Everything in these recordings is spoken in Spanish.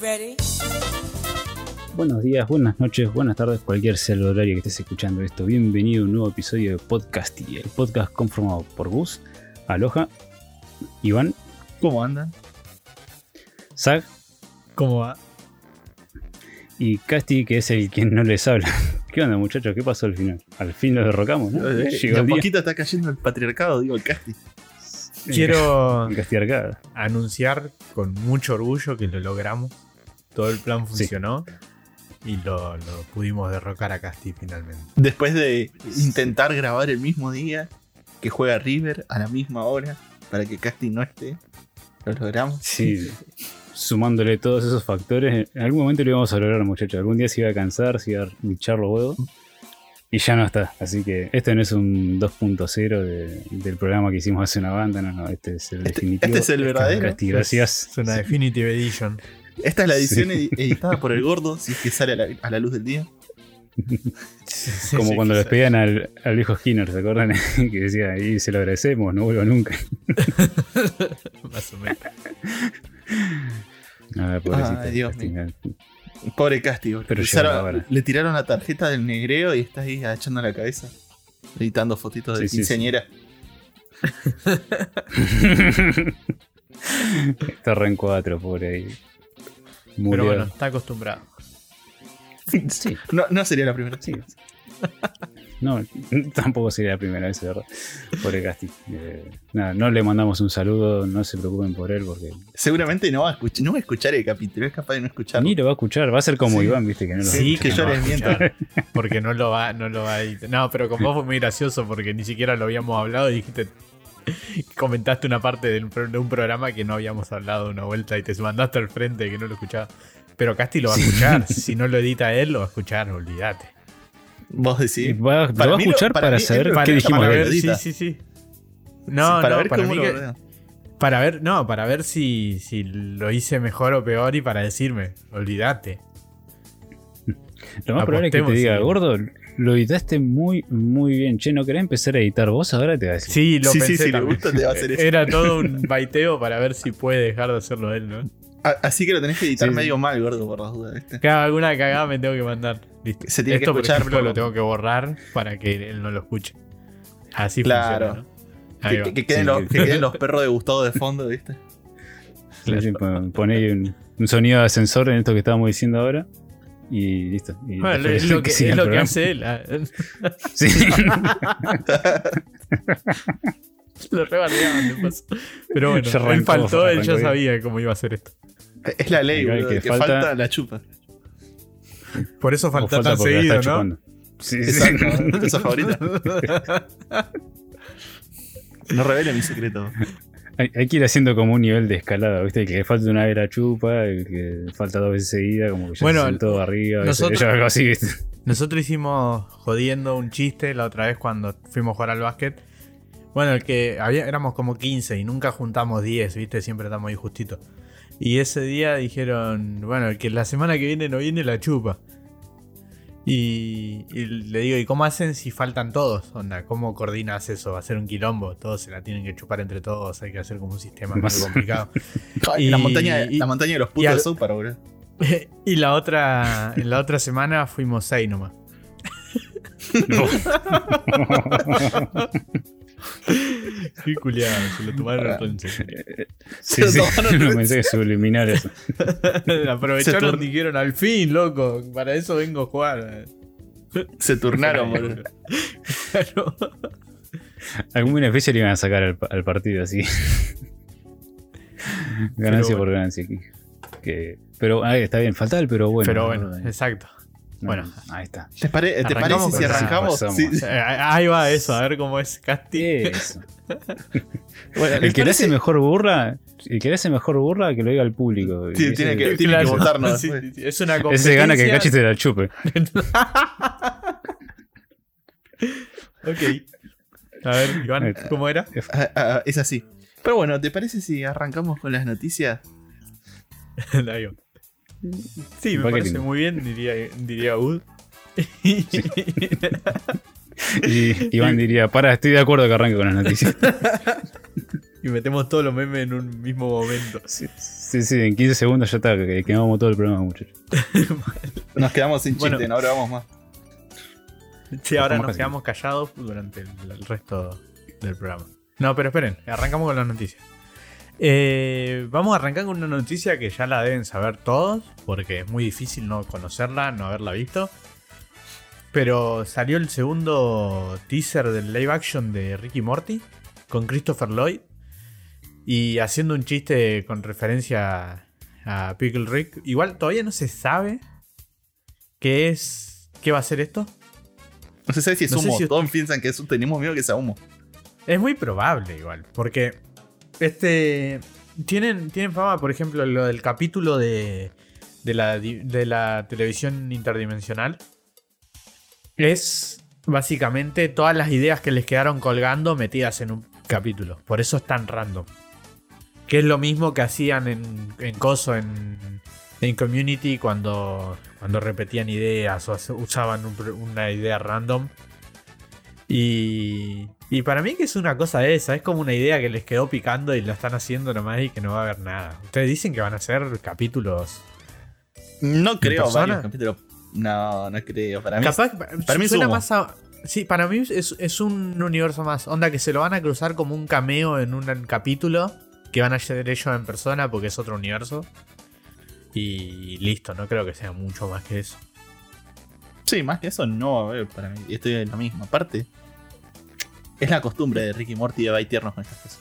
Ready? Buenos días, buenas noches, buenas tardes, cualquier sea el horario que estés escuchando esto. Bienvenido a un nuevo episodio de Podcast y el podcast conformado por Gus, Aloha, Iván, ¿Cómo andan? Zag ¿Cómo va? y Casti, que es el quien no les habla. ¿Qué onda, muchachos? ¿Qué pasó al final? Al fin lo derrocamos, ¿no? Eh, Llegó de a el día. poquito está cayendo el patriarcado, digo, el. Quiero Casti Arcada. anunciar con mucho orgullo que lo logramos. Todo el plan Sí. funcionó y lo, lo pudimos derrocar a Casti finalmente. Después de intentar grabar el mismo día que juega River a la misma hora para que casting no esté, lo logramos. Sí, sumándole todos esos factores, en algún momento lo íbamos a lograr, muchachos. Algún día se iba a cansar, se iba a hinchar los huevos. Y ya no está. Así que este no es un 2.0 de- del programa que hicimos hace una banda, no, no. Este es el Este- definitivo. este es el verdadero. Casti, gracias. Es una Definitive Edition. Esta es la edición Sí. editada por el gordo, si es que sale a la, a la luz del día. Como Sí, cuando les pedían al, al viejo Skinner, ¿se acuerdan? que decía, y se lo agradecemos, no vuelva nunca. Más o menos. Ah, pobrecito. Ay, Dios Casti, Pobre Casti, boludo. Pero Le le tiraron la tarjeta del negreo y está ahí agachando la cabeza, editando fotitos de Sí, sí, sí. quinceañera. Está en 4, pobre ahí. Pero bueno, está acostumbrado. Sí, No, no sería la primera. sí. No, tampoco sería la primera vez, de verdad. Pobre Casti. Eh, nada, no le mandamos un saludo, no se preocupen por él, porque Seguramente no va, a escuchar, no va a escuchar el capítulo, es capaz de no escucharlo. ni lo va a escuchar. Va a ser como Sí. Iván, viste, que no lo Sí, que yo no les miento. Porque no lo va, no lo va a editar. No, pero con vos fue muy gracioso porque ni siquiera lo habíamos hablado y dijiste. Comentaste una parte de un programa que no habíamos hablado una vuelta y te mandaste al frente que no lo escuchaba. Pero Casti lo va a escuchar. Si no lo edita él, lo va a escuchar, olvídate. Vos decís. Va, lo Para va a escuchar para para, mí él saber qué dijimos para de ver sí, edita. sí, sí. No, para no, ver para cómo mí lo que- ordena. Para ver, no, para ver si, si lo hice mejor o peor y para decirme, olvídate. Lo más probable es que te diga, sí. gordo, lo editaste muy, muy bien. Che, ¿no querés empezar a editar vos ahora? Te va a decir. Sí, lo Sí, sí, pensé si le gusta, te va a hacer eso. Era todo un baiteo para ver si puede dejar de hacerlo él, ¿no? Así que lo tenés que editar Sí, sí. medio mal, gordo, por las dudas, ¿viste? Cada alguna cagada me tengo que mandar. Listo. Se tiene que Esto, escuchar por ejemplo, por- lo tengo que borrar para que él no lo escuche. Así Claro. funciona, ¿no? Que, que- que queden Sí, los, que- que queden los perros de Gustavo de fondo, ¿viste? Sí, sí, pon- Poné un, un sonido de ascensor en esto que estábamos diciendo ahora. Y listo. Y Bueno, después es lo que, siga es lo que hace él. ah. Sí. lo rebardeaban de paso. Pero bueno, Ya él arrancó, faltó, él arrancó ya bien. sabía cómo iba a hacer esto. Es la ley, boludo. que Que, falta, falta- la chupa. Por eso falta, falta tan seguido, ¿no? chupando. Sí, sí. Exacto, esa favorita. No revele mi secreto. Hay, hay que ir haciendo como un nivel de escalada, ¿viste? El que le falta una vez la chupa, el que falta dos veces seguida, como que ya Bueno, se sentó arriba, nosotros- algo así, ¿viste? Nosotros hicimos jodiendo un chiste la otra vez cuando fuimos a jugar al básquet. Bueno, el que había, éramos como 15 y nunca juntamos 10, ¿viste? Siempre estamos ahí justitos. Y ese día dijeron, bueno, el que la semana que viene no viene la chupa. Y, y le digo, ¿y cómo hacen si faltan todos? Onda, ¿cómo coordinas eso? ¿Va a ser un quilombo? Todos se la tienen que chupar entre todos, hay que hacer como un sistema muy Más- complicado. Y- la, montaña, y- la montaña de los putos de Park, boludo. y la otra, en la otra semana fuimos 6 nomás. Qué culiado, se lo tomaron todo en serio. Sí, Se sí, tomaron no pensé que subliminar eso. Aprovecharon dijeron, al fin, loco, para eso vengo a jugar. Se turnaron, boludo. Claro. Algún beneficio le iban a sacar al, al partido, así. ganancia bueno. por ganancia. que- que- pero ahí está bien, falta el pero bueno. Pero ¿no? bueno, exacto. No, bueno. ahí está. ¿Te, pare- ¿te Arrancamos parece si arrancamos? Sí. Eh, Ahí va eso, a ver cómo es Casti. Eso. Bueno, El ¿les que le hace mejor burla, el que le hace mejor burla, que lo diga al público. Sí, tiene ese- que- tiene votarnos es una Ese gana que competencia. Cachi te la chupe. Ok. A ver, Iván, ¿cómo era? Ah, ah, es así. Pero bueno, ¿te parece si arrancamos con las noticias? Ahí va. Sí, me parece muy bien, diría, diría Ud. Y Iván diría, para, estoy de acuerdo que arranque con las noticias. Y metemos todos los memes en un mismo momento. Sí, sí, sí, en 15 segundos ya está, que quemamos todo el programa, muchachos. Nos quedamos sin chiste, Bueno. no grabamos más. Sí, ahora nos casi. quedamos callados durante el, el resto del programa. No, pero esperen, arrancamos con las noticias. Eh, vamos a arrancar con una noticia que ya la deben saber todos, porque es muy difícil no conocerla, no haberla visto. Pero salió el segundo teaser del live action de Ricky Morty con Christopher Lloyd y haciendo un chiste con referencia a Pickle Rick. Igual todavía no se sabe qué es, qué va a ser esto. No se sabe si es No humo. si- Todos piensan que es tenemos miedo que sea humo. Es muy probable igual, porque este tienen, tienen fama, por ejemplo, lo del capítulo de, de, la, de la televisión interdimensional. Es básicamente todas las ideas que les quedaron colgando metidas en un capítulo. Por eso es tan random. Que es lo mismo que hacían en, en Coso, en, en Community, cuando, cuando repetían ideas o usaban una idea random. Y, y para mí que es una cosa esa, es como una idea que les quedó picando y lo están haciendo nomás y que no va a haber nada. Ustedes dicen que van a ser capítulos. No creo varios capítulos. No, no creo. Para mí. Capaz, para mí es suena humo. más a- Sí, para mí es, es un universo más. Onda que se lo van a cruzar como un cameo en un capítulo que van a hacer ellos en persona porque es otro universo. Y listo, no creo que sea mucho más que eso. Sí, más que eso no va a haber para mí. Estoy en lo mismo. Aparte, es la costumbre de Ricky Morty de baitarnos con estas cosas.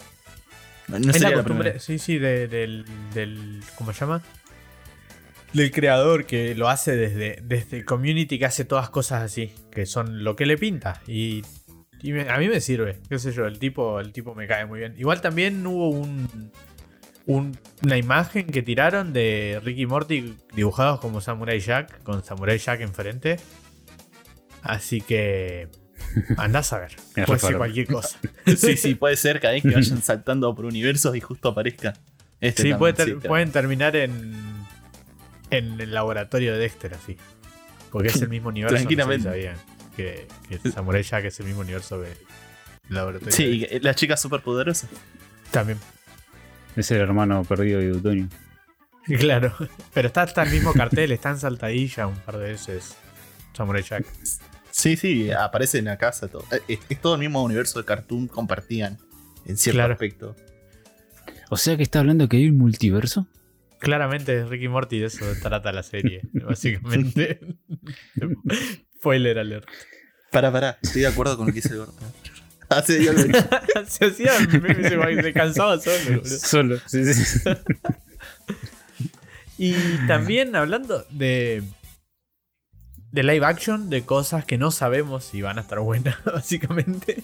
No, no es sería la costumbre, sí, sí, de- del, del. ¿Cómo se llama? Del creador que lo hace desde, desde Community, que hace todas cosas así, que son lo que le pinta. Y, y me- a mí me sirve, qué sé yo, el tipo, el tipo me cae muy bien. Igual también hubo un, un- una imagen que tiraron de Ricky Morty dibujados como Samurai Jack, con Samurai Jack enfrente. Así que. Andás a ver. Puede ser cualquier cosa. Sí, sí, puede ser cada vez que vayan saltando por universos y justo aparezca. Este Sí, puede ter- pueden terminar en, en el laboratorio de Dexter, así. Porque es el mismo universo. no Tranquilamente. sabían que, que Samurai Jack es el mismo universo del laboratorio. Sí, de que- la chica superpoderosa. También. Es el hermano perdido de Utonio. Claro. Pero está hasta el mismo cartel, está en saltadilla un par de veces. Samurai Jack. Sí, sí, aparece en la casa. Todo. Eh, Es, es todo el mismo universo de cartoon compartían en cierto Claro. aspecto. O sea que está hablando que hay un multiverso. Claramente Ricky Morty, de eso trata la serie, básicamente. Spoiler alert. Para, para, estoy de acuerdo con lo que dice el gordo. Hace días lo dije. se hacía, se, se cansaba solo. Solo. Sí, sí, sí. Y también hablando de. De live action, de cosas que no sabemos si van a estar buenas, básicamente.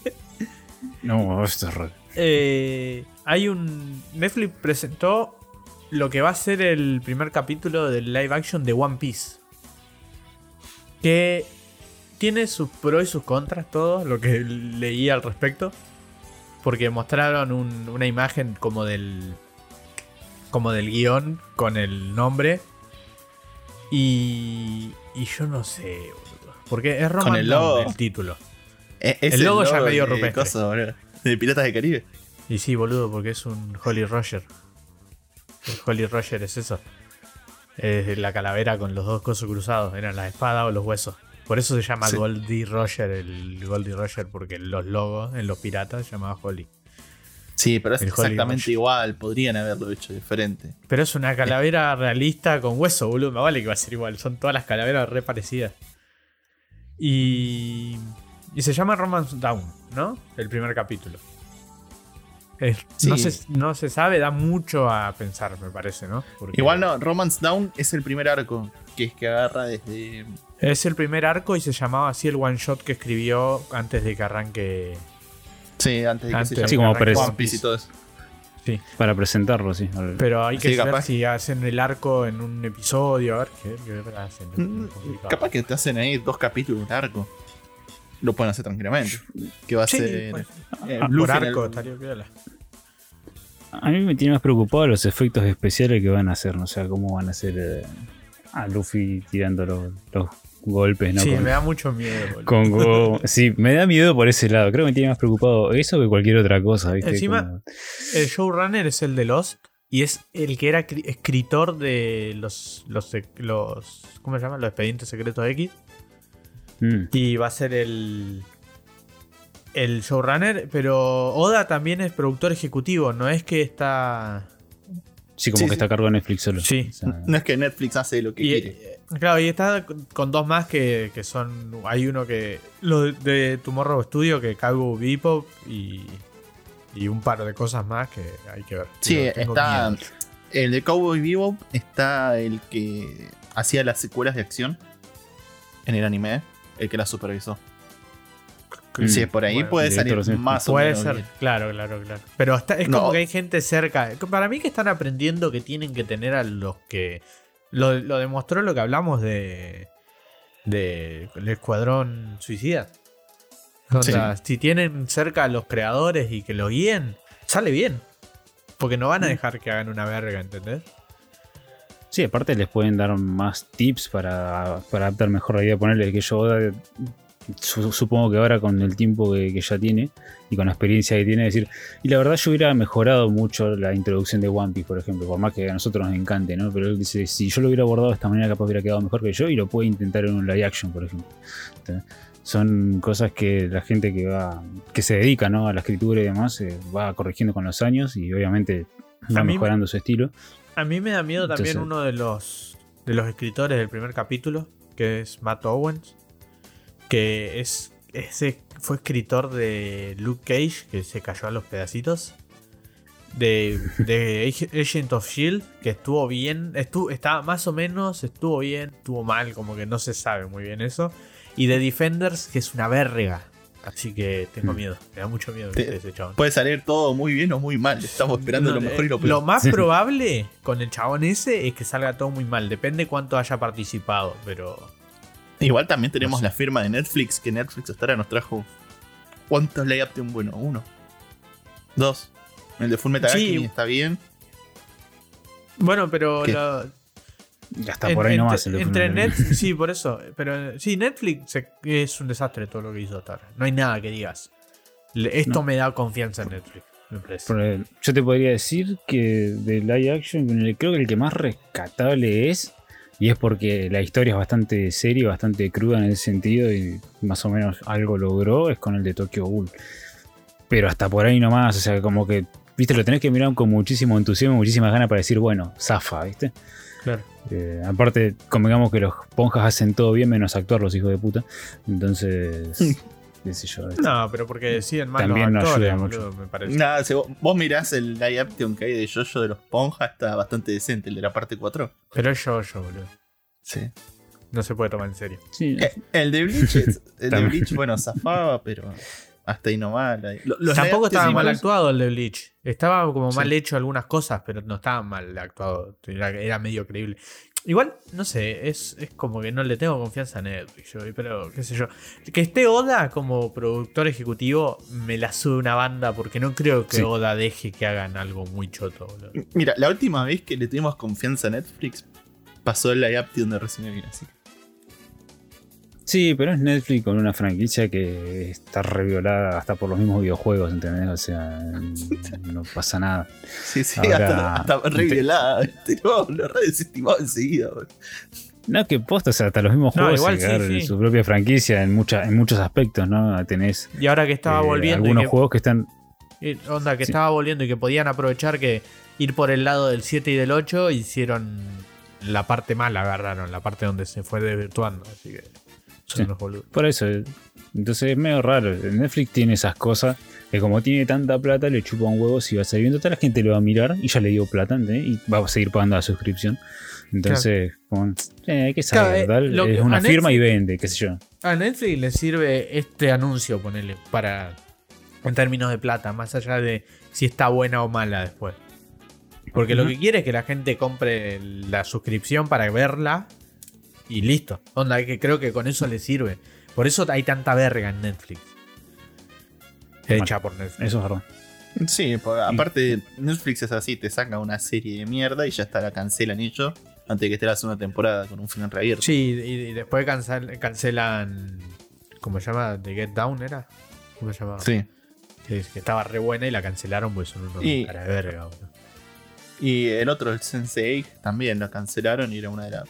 No, esto es raro. Eh, hay un. Netflix presentó lo que va a ser el primer capítulo del live action de One Piece. Que tiene sus pros y sus contras, todo lo que leí al respecto. Porque mostraron un- una imagen como del. como del guion con el nombre. Y. y yo no sé, boludo. Porque es Roman el Dawn logo. el título. Es El logo ya medio rupestre. coso, de Piratas del Caribe. Y sí, boludo, porque es un Holly Roger. El Holly Roger es eso. Es la calavera con los dos cosos cruzados. Eran la espada o los huesos. Por eso se llama Sí. Goldie Roger, el Goldie Roger, porque los logos en los piratas se llamaba Holly. Sí, pero es exactamente igual. Podrían haberlo hecho diferente. Pero es una calavera realista con hueso, boludo. Me vale que va a ser igual. Son todas las calaveras re parecidas. Y. Y se llama Romance Down, ¿no? El primer capítulo. No, se, no se sabe, da mucho a pensar, me parece, ¿no? Porque Igual no, Romance Down es el primer arco que es que agarra desde. Es el primer arco y se llamaba así el one shot que escribió antes de que arranque. Sí, antes de que Antes se Sí, como One Piece y todo eso. Sí. Para presentarlo, sí. Pero hay que Sí, ver capaz. si hacen el arco en un episodio. A ver qué, qué hacen. Mm. Capaz que te hacen ahí dos capítulos de arco. Lo pueden hacer tranquilamente. Que va a Sí, ser. pues. eh, Ah, Por arco, estaría. A mí me tiene más preocupado los efectos especiales que van a hacer, no sé cómo van a ser. eh, a Luffy tirando los, los golpes, ¿no? sí, Con- me da mucho miedo. boludo. con Go- Sí, me da miedo por ese lado. Creo que me tiene más preocupado eso que cualquier otra cosa, ¿viste? Encima- Como- El showrunner es el de Lost y es el que era cri- escritor de los, los, los ¿cómo se llama? Los expedientes secretos X Mm. y va a ser el el showrunner, pero Oda también es productor ejecutivo, no es que está Sí, como Sí, que sí. está a cargo de Netflix solo. Sí. O sea, No es que Netflix hace lo que y, quiere. eh, claro, y está con- dos más que, que son hay uno que lo de, Tomorrow Studio que Kagu Bebop y y un par de cosas más que hay que ver. Sí, está. miedo. El de Cowboy Bebop está el que hacía las secuelas de acción en el anime, el que la supervisó. Mm. Sí, por ahí Bueno, puede salir sí. más o Puede menos. ser, bien. claro, claro, claro. Pero está- es No. como que hay gente cerca. Para mí que están aprendiendo que tienen que tener a los que. Lo, lo demostró lo que hablamos de. de el escuadrón suicida. O Sí. sea, si tienen cerca a los creadores y que lo guíen, sale bien. Porque no van Mm. a dejar que hagan una verga, ¿entendés? Sí, aparte les pueden dar más tips para, para adaptar mejor la idea. Ponerle que yo supongo que ahora con el tiempo que, que ya tiene y con la experiencia que tiene, decir, y la verdad yo hubiera mejorado mucho la introducción de One Piece, por ejemplo, por más que a nosotros nos encante, ¿no? Pero él dice, si yo lo hubiera abordado de esta manera, capaz hubiera quedado mejor que yo y lo puede intentar en un live action, por ejemplo. Son cosas que la gente que va, que se dedica ¿no? a la escritura y demás, eh, va corrigiendo con los años y obviamente va A mí me- mejorando su estilo. A mí me da miedo también uno de los de los escritores del primer capítulo, que es Matt Owens, que es ese fue escritor de Luke Cage, que se cayó a los pedacitos. De, de Ag- Agent of Shield, que estuvo bien, estuvo, estaba más o menos, estuvo bien, estuvo mal, como que no se sabe muy bien eso. Y de Defenders, que es una verga. Así que tengo Mm. miedo, me da mucho miedo ese chabón. Puede salir todo muy bien o muy mal. Estamos esperando No, lo mejor y lo eh, peor. más Sí. probable con el chabón ese es que salga todo muy mal. Depende cuánto haya participado, pero. Igual también tenemos No sé. la firma de Netflix, que Netflix hasta ahora nos trajo. ¿Cuántos lay de un bueno? Uno. Dos. El de Full Metal Sí. Está bien. Bueno, pero. Lo- Ya está en- por ahí entre, nomás. el entre Fullmetal. Netflix. Sí, por eso. Pero sí, Netflix es un desastre todo lo que hizo hasta ahora. No hay nada que digas. Esto No. me da confianza en Netflix, me parece. Yo te podría decir que de live action, creo que el que más rescatable es, y es porque la historia es bastante seria, bastante cruda en ese sentido, y más o menos algo logró, es con el de Tokyo Ghoul. Pero hasta por ahí nomás, o sea, como que, viste, lo tenés que mirar con muchísimo entusiasmo, muchísimas ganas para decir, bueno, zafa, viste. Claro. Eh, aparte, convengamos que los ponjas hacen todo bien menos actuar los hijos de puta. Entonces, qué sé yo. ¿viste? No, pero porque deciden mal También los no actores, ayuda boludo, me parece. Nada, si vos, vos mirás el live action que hay de Jojo de los Ponja, está bastante decente, el de la parte 4. Pero es yo, boludo. Sí. No se puede tomar en serio. Sí, Eh, el de Bleach, es- el de. Bleach, bueno, zafaba, pero hasta ahí nomás. Tampoco estaba mal actuado el de Bleach. Estaba como Sí. mal hecho algunas cosas, pero no estaba mal actuado. Era, era medio creíble. Igual, no sé, es, es como que no le tengo confianza a Netflix. yo, pero qué sé yo. Que esté Oda como productor ejecutivo me la sube una banda porque no creo que Sí. Oda deje que hagan algo muy choto. boludo. Mira, la última vez que le tuvimos confianza a Netflix pasó el live action de Resident Evil. Así. Sí, pero es Netflix con una franquicia que está reviolada hasta por los mismos videojuegos, ¿entendés? O sea, no pasa nada. Sí, sí, Ahora, hasta, hasta re te-. No, lo re desestimado enseguida. No, que posta, o sea, hasta los mismos No, juegos igual se sí, en sí. su propia franquicia en, mucha, en muchos aspectos, ¿no? Tenés Y ahora que estaba eh, volviendo. y algunos que- juegos que están. y onda, que Sí. estaba volviendo y que podían aprovechar que ir por el lado del 7 y del 8 hicieron la parte mala, agarraron, la parte donde se fue desvirtuando. Así que son Sí. unos boludos. Por eso, eh, entonces es medio raro. Netflix tiene esas cosas que como tiene tanta plata, le chupa un huevo si va a salir. Total, la gente lo va a mirar y ya le dio plata, ¿entendés? Y va a seguir pagando la suscripción. Entonces, como, eh, hay que Claro, saber, eh, lo que- es una firma y vende, qué sé yo. A Netflix le sirve este anuncio, ponele, para. En términos de plata, más allá de si está buena o mala después. Porque lo que quiere es que la gente compre la suscripción para verla y listo. Onda, que creo que con eso le sirve. Por eso hay tanta verga en Netflix. Hecha por Netflix. Eso es verdad. Sí, aparte Netflix es así, te saca una serie de mierda y ya está, la cancelan ellos. antes de que esté la segunda temporada con un final reabierto. Sí, y, y después cancel- cancelan. ¿Cómo se llama? ¿The Get Down era? ¿Cómo se llamaba? Sí. Que, que estaba re buena y la cancelaron porque son unos Y- cara de verga, boludo. Y el otro, el Sensei, también lo cancelaron y era una de las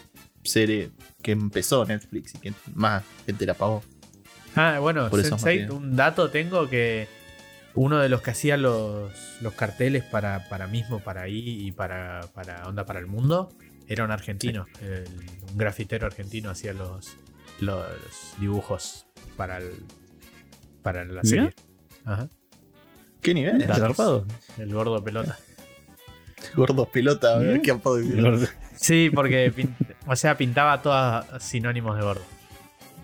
series que empezó Netflix y que más gente la pagó. Ah, bueno, Por esos Sense8, motivos. un dato tengo que uno de los que hacía los, los carteles para, para mismo, para ahí y para, para Onda para el Mundo, era un argentino. el- un grafitero argentino hacía los, los dibujos para, el, para la serie. Ajá. ¿Qué nivel? El gordo pelota. Gordos pelota, Bien. qué apodo. Sí, porque o sea, pintaba todas sinónimos de gordo.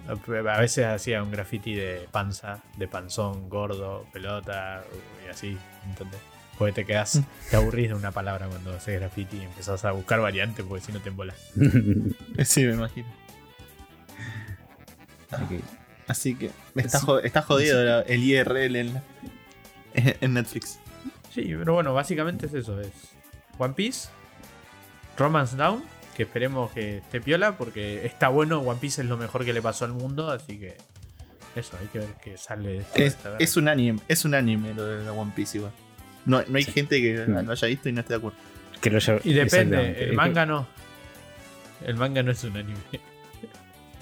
A veces hacía un graffiti de panza, de panzón, gordo, pelota y así, ¿entendés? Porque te quedas, te aburrís de una palabra cuando haces graffiti y empezás a buscar variantes porque si no te embolas. Sí, me imagino. Así que está, Sí. jo- está jodido la- el IRL en, en Netflix. Sí, pero bueno, básicamente es eso, es One Piece, Romance Down, que esperemos que esté piola porque está bueno, One Piece es lo mejor que le pasó al mundo, así que eso, hay que ver qué sale. Es, es un anime, es un anime lo de la One Piece igual. No, no hay Sí. gente que No. lo haya visto y no esté de acuerdo. Que lo haya- Y depende, el manga no. El manga no es un anime.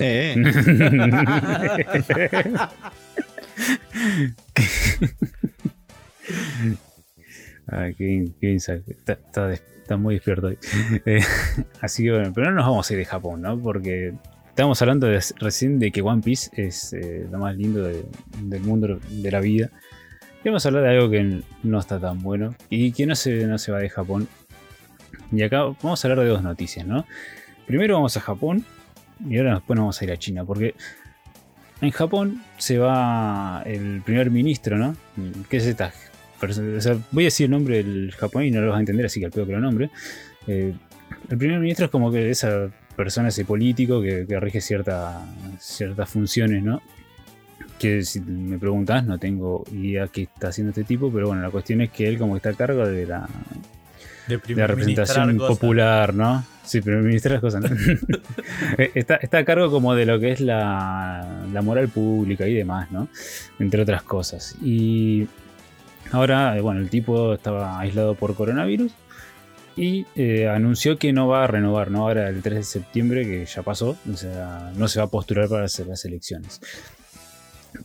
Eh, eh. Ah, qué, qué insight. Está, muy despierto hoy. Eh, así que bueno, pero no nos vamos a ir de Japón, ¿no? Porque estábamos hablando recién de que One Piece es eh, lo más lindo de- del mundo de la vida. Y vamos a hablar de algo que no está tan bueno y que no se, no se va de Japón. Y acá vamos a hablar de dos noticias, ¿no? Primero vamos a Japón y ahora después nos vamos a ir a China, porque en Japón se va el primer ministro, ¿no? ¿Qué es esta? Perso- o sea, voy a decir el nombre del japonés y no lo vas a entender, así que al pedo que lo nombre. Eh, el primer ministro es como que esa persona, ese político que, que rige cierta, ciertas funciones, ¿no? Que si me preguntas, no tengo idea qué está haciendo este tipo, pero bueno, la cuestión es que él como que está a cargo de la, De, de la representación primer popular, ¿no? Sí, pero ministrar las cosas, ¿no? Está, está a cargo como de lo que es la, la moral pública y demás, ¿no? Entre otras cosas. Y ahora, eh, bueno, el tipo estaba aislado por coronavirus y eh, anunció que no va a renovar, ¿no? Ahora el 3 de septiembre, que ya pasó, o sea, no se va a postular para hacer las elecciones.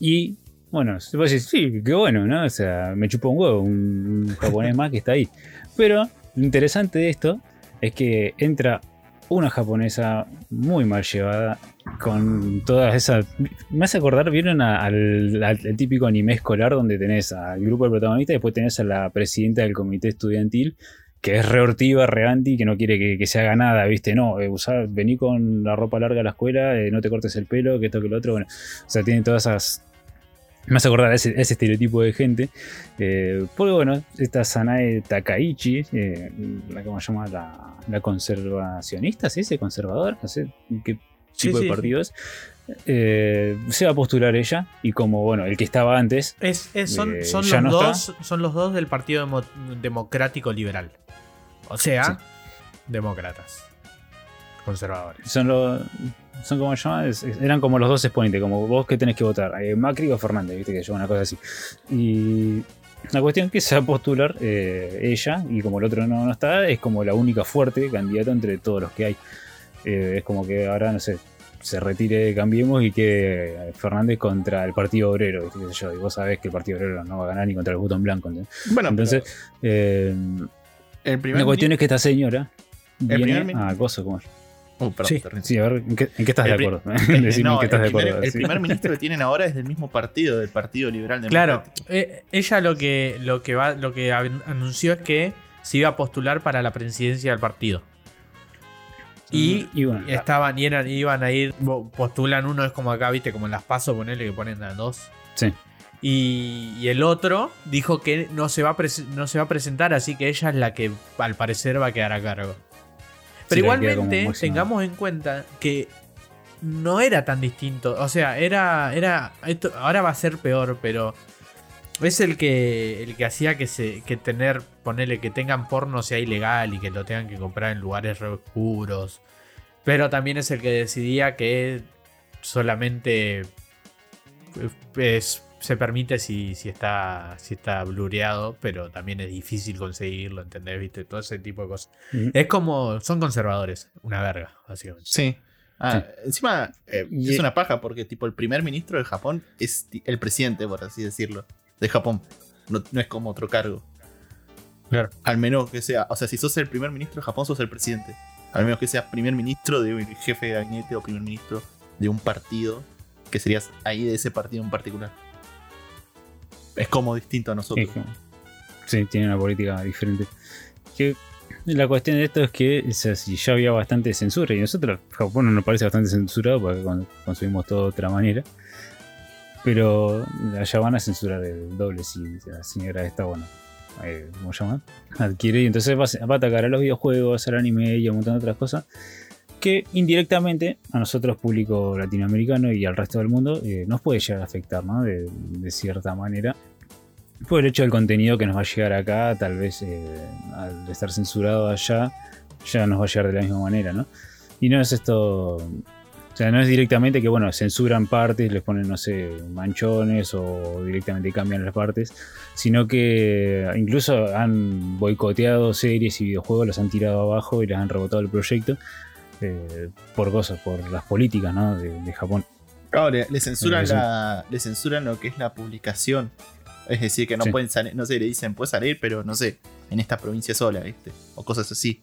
Y bueno, se puede decir, sí, qué bueno, ¿no? O sea, me chupó un huevo, un, un japonés más que está ahí. Pero lo interesante de esto es que entra una japonesa muy mal llevada con todas esas... Me hace acordar, ¿vieron al, típico anime escolar donde tenés al grupo de protagonistas y después tenés a la presidenta del comité estudiantil que es reortiva, re anti, que no quiere que, que se haga nada, ¿viste? No, eh, vení con la ropa larga a la escuela, eh, no te cortes el pelo, que esto, que lo otro, bueno. O sea, tiene todas esas... Me hace acordar ese, ese estereotipo de gente. Eh, porque bueno, esta Sanae Takaichi, eh, la ¿cómo se llama? La, la conservacionista, ¿sí? ¿Ese conservador? No sé qué Sí, tipo sí, de partido es. Eh, se va a postular ella y como bueno, el que estaba antes, Es, es- son, Eh, son, los no dos, son los dos del Partido Demo- Democrático Liberal. O sea, Sí. demócratas. Conservadores. son los... Son como se llama, Es- es- eran como los dos exponentes, como vos que tenés que votar, eh, Macri o Fernández, viste que yo una cosa así. Y la cuestión es que se va a postular eh, ella, y como el otro no, no está, es como la única fuerte candidata entre todos los que hay. Eh, es como que ahora, no sé, se retire Cambiemos y que Fernández contra el Partido Obrero, qué sé yo, y vos sabés que el Partido Obrero no va a ganar ni contra el botón blanco. ¿entendés? Bueno, Entonces, eh, el primer la cuestión es que esta señora viene a como Oh, perdón, Sí. a ver, ¿en qué, en qué estás El de acuerdo? Decime no, en qué estás el de primer, acuerdo. el sí. primer ministro que tienen ahora es del mismo partido, del Partido Liberal Claro, Democrático. eh, ella lo que, lo que va, lo que an- anunció es que se iba a postular para la presidencia del partido. Y, Y bueno, y estaban, y eran, iban a ir, postulan uno, es como acá, viste, como en las pasos, ponele que ponen a dos. Sí. Y, y el otro dijo que no se, va a no se va a presentar, así que ella es la que al parecer va a quedar a cargo. Pero Sí, igualmente, tengamos en cuenta que no era tan distinto. O sea, era. era esto, ahora va a ser peor, pero Es el que el que hacía que se que tener ponerle que tengan porno sea ilegal y que lo tengan que comprar en lugares re oscuros. Pero también es el que decidía que solamente es- se permite si, si está si está blureado, pero también es difícil conseguirlo, ¿entendés? ¿Viste? Todo ese tipo de cosas. Es como son conservadores, una verga, básicamente. Sí. Ah, Encima eh, es una paja porque tipo el primer ministro de Japón es el presidente, por así decirlo, de Japón. No, no es como otro cargo. Claro. Al menos que sea, o sea, si sos el primer ministro de Japón, sos el presidente. Al menos que seas primer ministro de un jefe de gabinete o primer ministro de un partido, que serías ahí de ese partido en particular. Es como distinto a nosotros. Sí, tiene una política diferente. Que la cuestión de esto es que o sea, si ya había bastante censura, y nosotros, Japón no nos parece bastante censurado porque con- consumimos todo de otra manera. Pero allá van a censurar el doble si la señora está bueno. eh, ¿Cómo se llama? Adquiere y entonces va, a- atacar a los videojuegos, al anime y a un montón de otras cosas que indirectamente a nosotros, público latinoamericano y al resto del mundo, eh, nos puede llegar a afectar, ¿no? De, de cierta manera. Por el hecho del contenido que nos va a llegar acá, tal vez eh, al estar censurado allá, ya nos va a llegar de la misma manera, ¿no? Y no es esto. O sea, no es directamente que, bueno, censuran partes, les ponen, no sé, manchones o directamente cambian las partes, sino que incluso han boicoteado series y videojuegos, los han tirado abajo y les han rebotado el proyecto eh, por cosas, por las políticas, ¿no? De, de Japón. Claro, le, le censuran la, le censuran lo que es la publicación. Es decir, que no Sí. pueden salir, no sé, le dicen, puede salir, pero no sé, en esta provincia sola, ¿viste? O cosas así.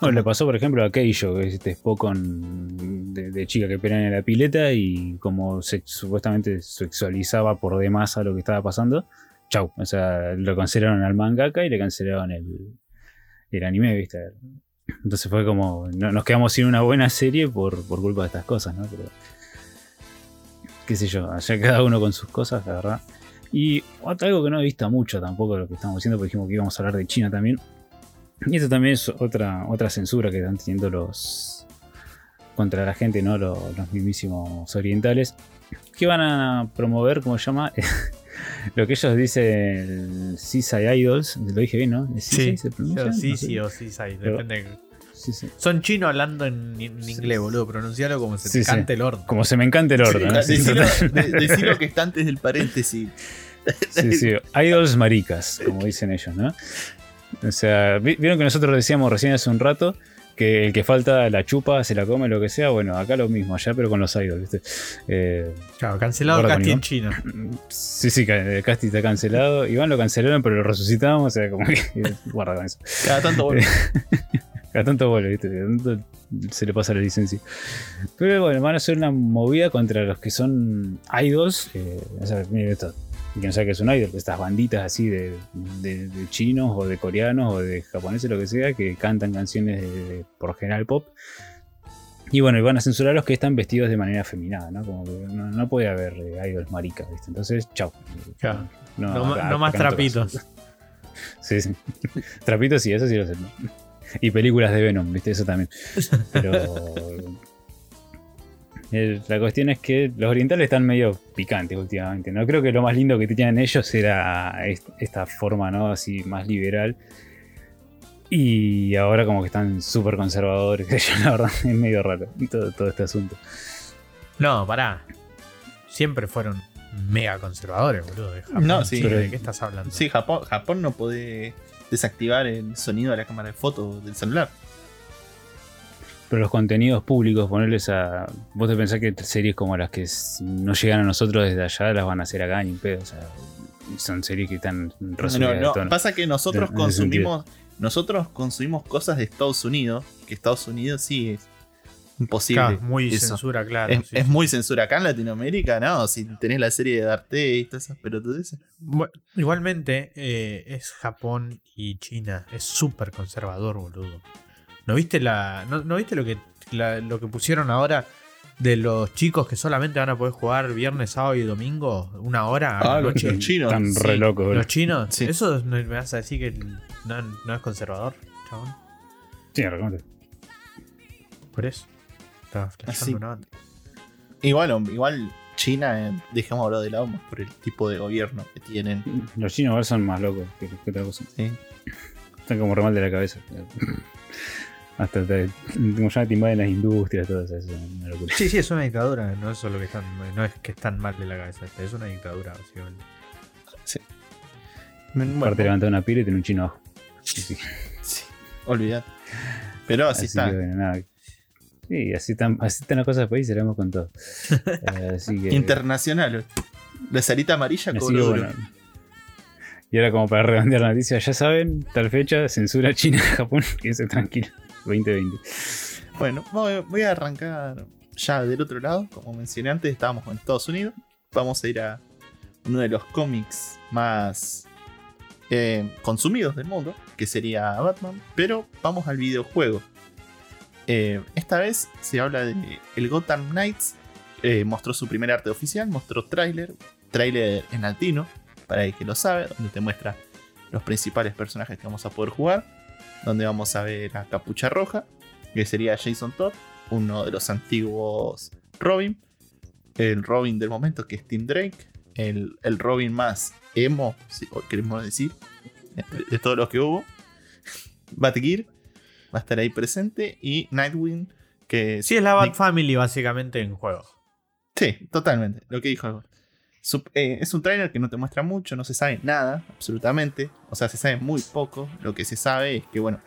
Bueno, le pasó, por ejemplo, a Keijo, que es este Spokon de, de chica que pelean en la pileta y como se, supuestamente sexualizaba por demás a lo que estaba pasando, chau. O sea, lo cancelaron al mangaka y le cancelaron el, el anime, ¿viste? Entonces fue como, no- nos quedamos sin una buena serie por, por culpa de estas cosas, ¿no? Pero, qué sé yo, allá cada uno con sus cosas, la verdad. Y algo que no he visto mucho tampoco de lo que estamos diciendo, porque dijimos que íbamos a hablar de China también. Y esto también es otra, otra censura que están teniendo los contra la gente, ¿no? Los, los mismísimos orientales. Que van a promover, ¿cómo se llama? lo que ellos dicen Seaside Idols. Lo dije bien, ¿no? ¿Seaside se pronuncia? sí, No sé. sí o sí, sí, Pero- depende. Sí, sí. Son chinos hablando en, en inglés, boludo. Pronuncialo como se Sí, te sí. cante el orto. Como se me encanta el orden. ¿no? Sí, decilo, de- decilo que está antes del paréntesis. Sí, sí, idols maricas, como dicen ellos, ¿no? O sea, vi- vieron que nosotros decíamos recién hace un rato que el que falta la chupa, se la come, lo que sea. Bueno, acá lo mismo, allá, pero con los idols, ¿viste? Eh, Claro, cancelado con casting Iván. chino. sí, sí, el casting está cancelado. Iván lo cancelaron, pero lo resucitamos. O sea, como que. Guarda con eso. Cada tanto bueno. Cada tanto vuelo, ¿viste? Cada tanto se le pasa la licencia. Pero bueno, van a hacer una movida contra los que son idols. eh, o sea, miren esto. Que no sabe que es un idol, estas banditas así de, de- de chinos o de coreanos o de japoneses, lo que sea, que cantan canciones de, por general pop. Y bueno, y van a censurar a los que están vestidos de manera feminada, ¿no? Como que no, no puede haber eh, idols maricas, ¿viste? Entonces, chau. Claro. No, No, ma- acá- no más no trapitos. Sí, sí. Trapitos sí, eso sí lo sé. Y películas de Venom, ¿viste? Eso también. Pero. Eh, La cuestión es que los orientales están medio picantes últimamente. No creo que lo más lindo que tienen ellos era est- esta forma, ¿no? Así más liberal. Y ahora como que están súper conservadores. que yo, la verdad, es medio raro todo, todo este asunto. No, pará. Siempre fueron mega conservadores, boludo. de Japón, No, sí. Chile, ¿De qué estás hablando? Sí, Japón, Japón no puede desactivar el sonido de la cámara de fotos del celular. Pero los contenidos públicos, ponerles a. Vos te pensás que series como las que no llegan a nosotros desde allá las van a hacer acá ni un pedo. O sea, son series que están No, resueltas no, de tono. pasa que nosotros consumimos nosotros consumimos cosas de Estados Unidos, que Estados Unidos sí es imposible. Claro, muy eso. censura, claro. Es, sí, es sí. muy censura. Acá en Latinoamérica, no, si tenés la serie de Darte y todas esas pelotudeces. Bu- Igualmente, eh, es Japón y China. Es súper conservador, boludo. ¿No viste la. ¿No, no viste lo que la- lo que pusieron ahora de los chicos que solamente van a poder jugar viernes, sábado y domingo? Una hora a la Ah, los noche? chinos. Están sí. re locos. ¿Los chinos? Sí. ¿Eso no- me vas a decir que no, no es conservador, chabón? Sí. Por eso. Estaba Así. flasheando una banda. Y bueno, igual China, eh, dejemos hablar de lado más por el tipo de gobierno que tienen. Los chinos igual son más locos que, que otra cosa. ¿sí? Están como re mal de la cabeza. Hasta te, como ya timba en las industrias, todo eso. Es una locura. Sí, sí, es una dictadura. No es solo que están, no es que están mal de la cabeza. Es una dictadura, básicamente. Bueno, Aparte levantar una pila y tener un chino abajo. Sí, sí. sí, olvidad. Pero así, Así está. que bueno, nada. Sí, así están, así están las cosas del país, seremos con todo. Eh, así que. Internacional. La salita amarilla bueno. Y ahora, como para redondear la noticia, ya saben, tal fecha, censura China Japón, quédense tranquilo. 2020. Bueno, voy a arrancar ya del otro lado. Como mencioné antes, estábamos en Estados Unidos. Vamos a ir a uno de los cómics más eh, consumidos del mundo, que sería Batman. Pero vamos al videojuego. Eh, esta vez se habla de el Gotham Knights. eh, mostró su primer arte oficial, mostró tráiler en latino, para el que lo sabe, donde te muestra los principales personajes que vamos a poder jugar. Donde vamos a ver a Capucha Roja, que sería Jason Todd, uno de los antiguos Robin, el Robin del momento que es Tim Drake, el, el Robin más emo, si queremos decir, de, todos los que hubo, Batgear va a estar ahí presente y Nightwing, que Sí, es la Bat Family, básicamente, en juego. Sí, totalmente, lo que dijo. Eh, es un trailer que no te muestra mucho, no se sabe nada, absolutamente. O sea, se sabe muy poco. Lo que se sabe es que, bueno,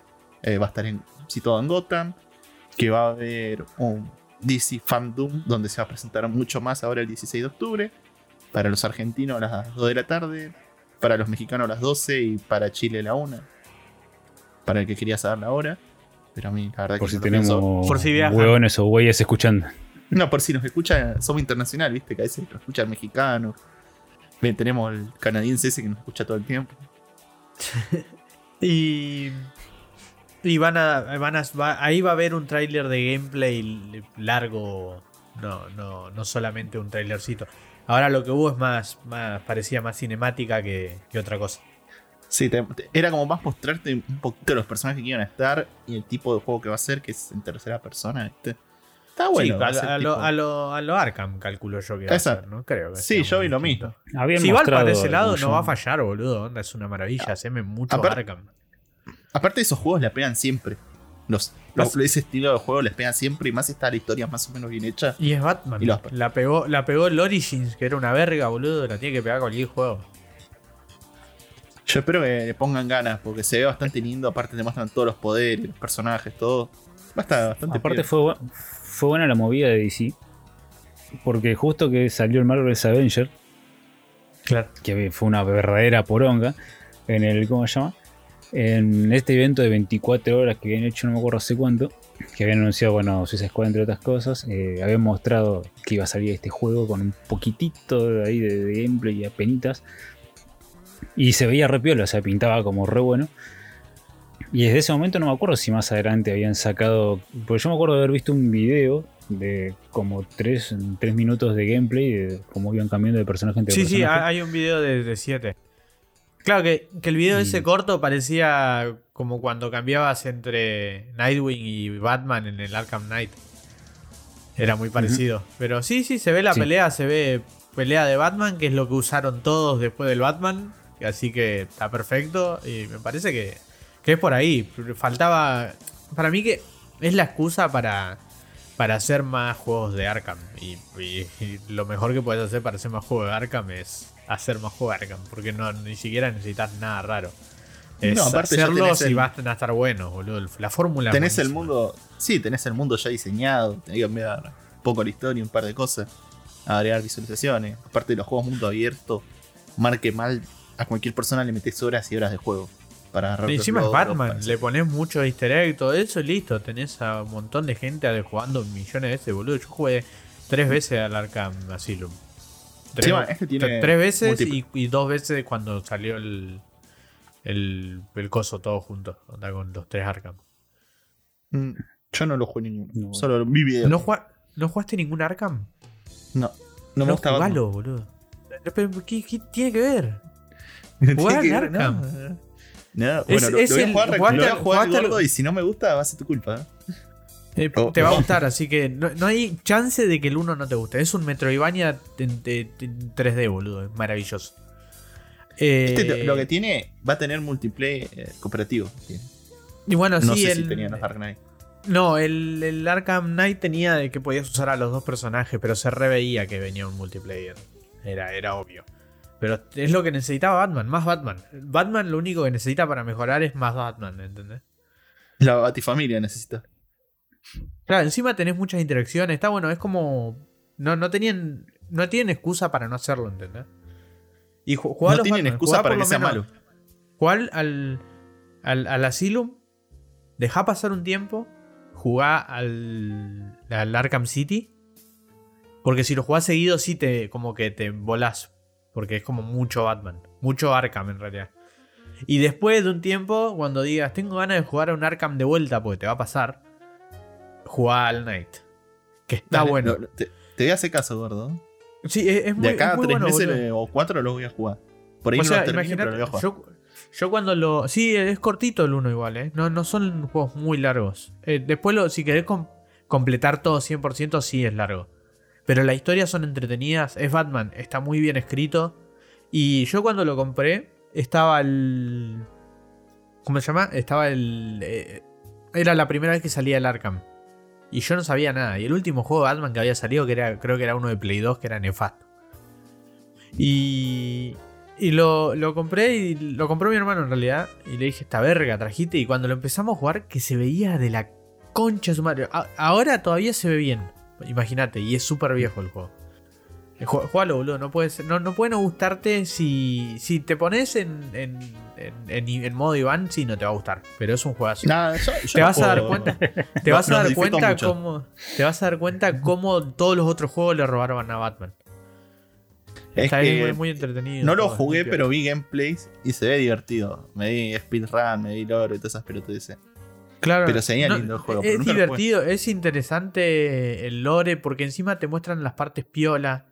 eh, va a estar en- situado en Gotham, que va a haber un DC Fandom donde se va a presentar mucho más ahora el 16 de octubre. Para los argentinos a las 2 de la tarde, para los mexicanos a las 12 y para Chile a la 1. Para el que quería saber la hora. Pero a mí, la verdad Por que si no tenemos Por si o güeyes escuchando. No, por si nos escucha, somos internacional, viste, que a veces nos escucha el mexicano. Tenemos el canadiense ese que nos escucha todo el tiempo. Y. Y van a. Van a va- ahí va a haber un tráiler de gameplay largo. No, no, no solamente un trailercito. Ahora lo que hubo es más. más parecía más cinemática que, que otra cosa. Sí, te- te- era como más mostrarte un poquito los personajes que iban a estar y el tipo de juego que va a ser, que es en tercera persona, ¿viste? Está bueno. Sí, va a, lo, a lo- a lo Arkham, calculo yo que va a ser, ¿no? Creo que Sí, yo vi lo mismo. Habían Si igual para ese lado no va a fallar, boludo. Onda, es una maravilla. Haceme mucho Aparte- Arkham. Aparte, esos juegos la pegan siempre. Los, los- Los- ese estilo de juego les pegan siempre y más está la historia más o menos bien hecha. Y es Batman. Y los- La pegó, la pegó el Origins, que era una verga, boludo. La tiene que pegar cualquier juego. Yo espero que le pongan ganas porque se ve bastante lindo. Aparte, te muestran todos los poderes, los personajes, todo. Va a estar bastante Aparte piola. fue, fue buena la movida de DC. Porque justo que salió el Marvel's Avenger, Claro. que fue una verdadera poronga, en el, ¿cómo se llama? En este evento de 24 horas que habían hecho, no me acuerdo hace cuánto, que habían anunciado, bueno, Suicide Squad entre otras cosas, eh, habían mostrado que iba a salir este juego con un poquitito de ahí de, de gameplay y apenitas. Y se veía re piola, o sea, pintaba como re bueno. Y desde ese momento no me acuerdo si más adelante habían sacado. Porque yo me acuerdo de haber visto un video de como 3 minutos de gameplay de cómo iban cambiando de personaje entre Sí, sí, personaje. hay un video de 7. Claro que, que el video Y- ese corto parecía como cuando cambiabas entre Nightwing y Batman en el Arkham Knight. Era muy parecido. Pero sí, sí, se ve la Sí. pelea, se ve pelea de Batman, que es lo que usaron todos después del Batman. Así que está perfecto. Y me parece que, que es por ahí. Faltaba. Para mí que es la excusa para, para hacer más juegos de Arkham. Y, y- y lo mejor que puedes hacer para hacer más juegos de Arkham es hacer más juegos de Arkham. Porque no ni siquiera necesitas nada raro. Es No, aparte hacerlos y van a estar buenos, boludo. La fórmula Tenés el mundo. Sí, tenés el mundo ya diseñado. Tenés que cambiar un poco la historia, un par de cosas. Agregar visualizaciones. Aparte de los juegos mundo abierto, marque mal. A cualquier persona le metes horas y horas de juego. Para Y encima es Batman, le pones mucho easter egg, todo eso y listo. Tenés a un montón de gente jugando millones de veces, boludo. Yo jugué tres veces al Arkham Asylum. Tres, este tiene tres veces y, dos veces cuando salió el, el, el coso todo junto, onda, con los tres Arkham. Mm, Yo no lo jugué ninguno. No. Solo vi videos. ¿No, jua- ¿No jugaste ningún Arkham? no. No me gusta jugalo, boludo. Pero, ¿qué, qué tiene que ver? Que al ver, Arkham. No, No, Es- bueno, lo, es lo voy a el- jugar, lo voy a al- gordo y si no me gusta va a ser tu culpa. ¿eh? Eh, Oh, te va a gustar, así que no, no hay chance de que el 1 no te guste. Es un Metroidvania en, en- en 3D, boludo. Es maravilloso. Eh, Este, lo que tiene, va a tener multiplayer eh, cooperativo. tiene. y bueno, No sí, sé el, si tenían los Dark Knight. No, el, el Arkham Knight tenía de que podías usar a los dos personajes, pero se reveía que venía un multiplayer. Era, era obvio. Pero es lo que necesitaba Batman, más Batman. Batman lo único que necesita para mejorar es más Batman, ¿entendés? La Batifamilia necesita. Claro, encima tenés muchas interacciones, está bueno, es como. No, no tenían. No tienen excusa para no hacerlo, ¿entendés? Y No tienen Batman, excusa para que sea menos- malo. Jugá al, al, al, Asylum, dejá pasar un tiempo, jugá al, al Arkham City. Porque si lo jugás seguido, sí te como que te volás. Porque es como mucho Batman. Mucho Arkham en realidad. Y después de un tiempo, cuando digas, tengo ganas de jugar a un Arkham de vuelta, porque te va a pasar, jugá al Knight. Que está Dale, bueno. lo- te, te voy a hacer caso, gordo. Sí, es, es muy, De acá a tres bueno, meses le- o cuatro los voy a jugar. Por ahí O no sea, pero los voy a jugar. yo, yo cuando lo. Sí, es cortito el 1 igual, ¿eh? No, no son juegos muy largos. Eh, después, lo, si querés com- completar todo 100%, sí es largo. Pero las historias son entretenidas. Es Batman, está muy bien escrito. Y yo cuando lo compré, estaba el. ¿Cómo se llama? Estaba el. eh, era la primera vez que salía el Arkham. Y yo no sabía nada. Y el último juego de Batman que había salido, que era, creo que era uno de Play 2, que era nefasto. Y, y lo, lo compré y lo compró mi hermano en realidad. Y le dije, esta verga, trajiste. Y cuando lo empezamos a jugar, que se veía de la concha de su madre. Ahora todavía se ve bien. Imagínate, y es súper viejo el juego. Eh, ju- Jugalo, boludo. No puede, ser- no, no puede no gustarte si, si te pones en, en, en, en- en modo Iván, sí, no te va a gustar. Pero es un juegazo. Nah, yo- yo te no vas a dar cuenta. Te No- vas a dar cuenta mucho. cómo. Te vas a dar cuenta cómo todos los otros juegos le robaron a Batman. Es Está ahí que muy, muy entretenido. no lo jugué, pero vi gameplays y se ve divertido. Me di speedrun, me di lore y todas esas pelotudeces. Claro, Pero se veía lindo el juego, Es divertido, es interesante el lore porque encima te muestran las partes piola.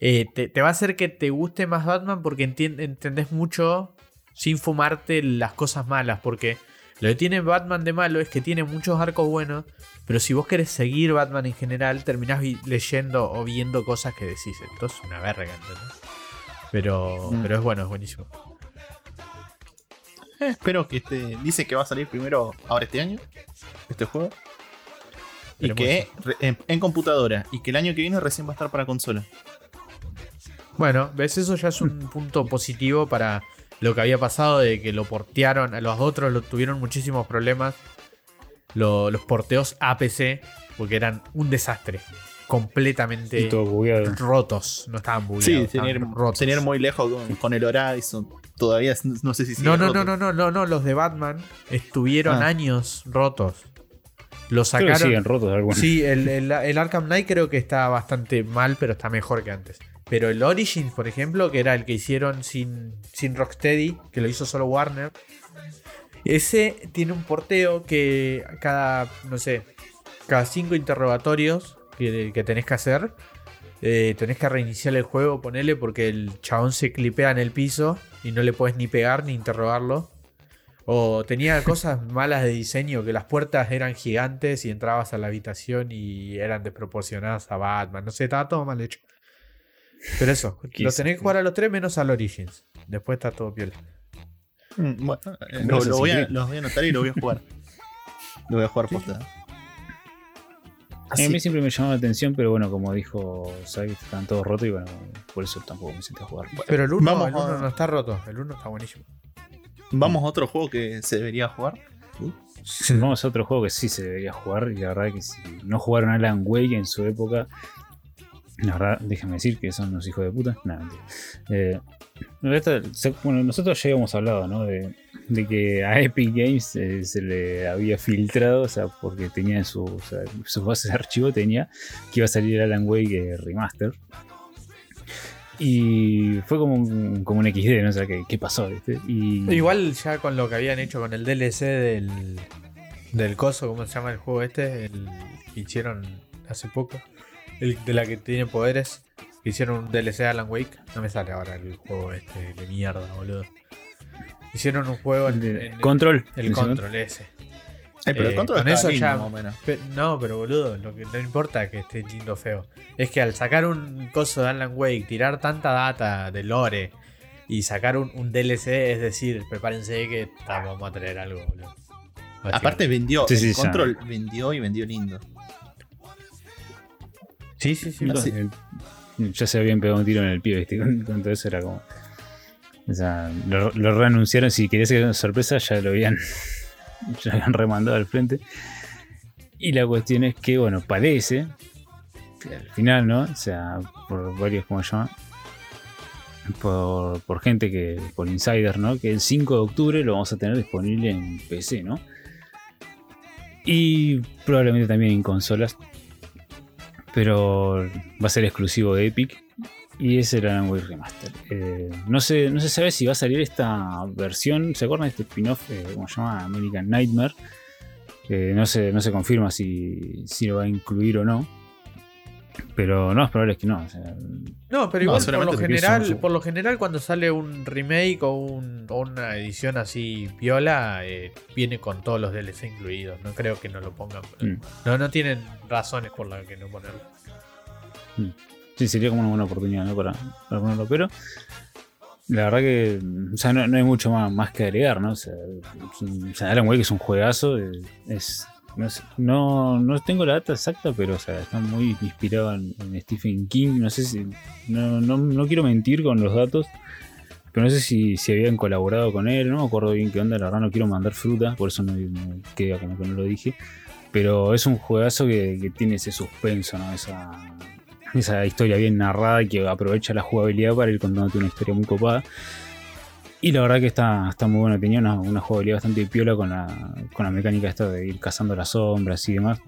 Eh, te, te va a hacer que te guste más Batman porque entien- entendés mucho sin fumarte las cosas malas. Porque lo que tiene Batman de malo es que tiene muchos arcos buenos. Pero si vos querés seguir Batman en general, terminás leyendo o viendo cosas que decís. Esto es una verga, ¿entendés? Pero, Mm. pero es bueno, es buenísimo. Espero que este. Dice que va a salir primero ahora este año. Este juego. Y que re- en, en computadora. Y que el año que viene recién va a estar para consola. Bueno, ves, eso ya es un punto positivo para lo que había pasado de que lo portearon. A los otros lo tuvieron muchísimos problemas. Lo- los porteos a PC, porque eran un desastre. Completamente Y todo bugueado. rotos. No estaban bugueados. Sí, estaban tener, rotos. tener muy lejos con, con el Horizon. Todavía no sé si No, no, no, no, no, no, no. Los de Batman estuvieron Ah. años rotos. Los Creo que sacaron. siguen rotos algunos. Sí, el, el- el Arkham Knight creo que está bastante mal, pero está mejor que antes. Pero el Origins, por ejemplo, que era el que hicieron sin, sin Rocksteady, que lo hizo solo Warner, ese tiene un porteo que cada, no sé, cada cinco interrogatorios que, que tenés que hacer, eh, tenés que reiniciar el juego, ponele, porque el chabón se clipea en el piso y no le puedes ni pegar ni interrogarlo. O tenía cosas malas de diseño, que las puertas eran gigantes y entrabas a la habitación y eran desproporcionadas a Batman. No sé, estaba todo mal hecho. Pero eso, Qué lo tenés que jugar a los tres menos al Origins. Después está todo piel. Mm, Bueno, eh, lo, voy a, los voy a anotar y lo voy a jugar. lo voy a jugar posta. A mí siempre me llamó la atención, pero bueno, como dijo Sai, están todos rotos y bueno, por eso tampoco me senté a jugar. Pero el 1 Vamos el uno a- no está roto, el 1 está buenísimo. Vamos a otro juego que se debería jugar. Vamos a otro juego que sí se debería jugar y la verdad que si no jugaron Alan Wake en su época, la verdad, déjenme decir que son unos hijos de puta. Nada. Eh, bueno, nosotros ya habíamos hablado, ¿no? De, de que a Epic Games eh, se le había filtrado, o sea, porque tenía en su, o sus bases de archivo tenía que iba a salir Alan Wake eh, Remaster. Y fue como un, como un XD, ¿no? O sea, ¿qué, qué pasó? ¿viste? Y, Igual ya con lo que habían hecho con el DLC del, del coso, ¿cómo se llama el juego este? El que hicieron hace poco. El de la que tiene poderes. Hicieron un DLC de Alan Wake. No me sale ahora el juego este de mierda, boludo. Hicieron un juego en, de- en- Control. el control ese. Eh, pero el Eh, control con está eso lindo, ya- más o menos. Pe- No, pero boludo, lo que no importa que esté lindo o feo. Es que al sacar un coso de Alan Wake, tirar tanta data de lore y sacar un, un DLC, es decir, prepárense que vamos a traer algo, boludo. Aparte vendió, Sí, sí, el ya. control vendió y vendió lindo. sí, sí, sí. El- ya se habían pegado un tiro en el pie, ¿viste? Con, con todo eso era como. O sea, lo, lo reanunciaron. Si querías que una sorpresa, ya lo habían. Ya habían remandado al frente. Y la cuestión es que, bueno, parece. que al final, ¿no? O sea, por varios, ¿cómo se llama? Por, por gente que. Por insiders, ¿no? Que el 5 de octubre lo vamos a tener disponible en PC, ¿no? Y probablemente también en consolas pero va a ser exclusivo de Epic y es el Alan Wake Remaster. Eh, no, se, no se sabe si va a salir esta versión, ¿se acuerdan de este spin-off? eh, ¿Cómo se llama? American Nightmare. Eh, no, se, no se confirma si, si lo va a incluir o no. Pero no, es probable que no. o sea, No, pero No, igual por lo general, un- por lo general cuando sale un remake o, un- o una edición así viola, eh, viene con todos los DLC incluidos. No creo que no lo pongan. Mm. No, no tienen razones por las que no ponerlo. Sería como una buena oportunidad ¿no? para, para ponerlo. Pero la verdad que o sea, no, no hay mucho más, más que agregar. ¿no? O sea, Alan Wake es un juegazo. eh, Es, no, sé, no, tengo la data exacta, pero o sea, está muy inspirado en, en Stephen King. No sé si. No, no, no quiero mentir con los datos. Pero no sé si, si habían colaborado con él, no me acuerdo bien qué onda, la verdad no quiero mandar fruta, por eso no- queda como que no lo dije. Pero es un juegazo que, que tiene ese suspenso, ¿no? Esa, esa historia bien narrada que aprovecha la jugabilidad para ir contándote una historia muy copada. Y la verdad que está, está muy bueno, tenía una, una jugabilidad bastante piola con la, con la mecánica esta de ir cazando las sombras y demás.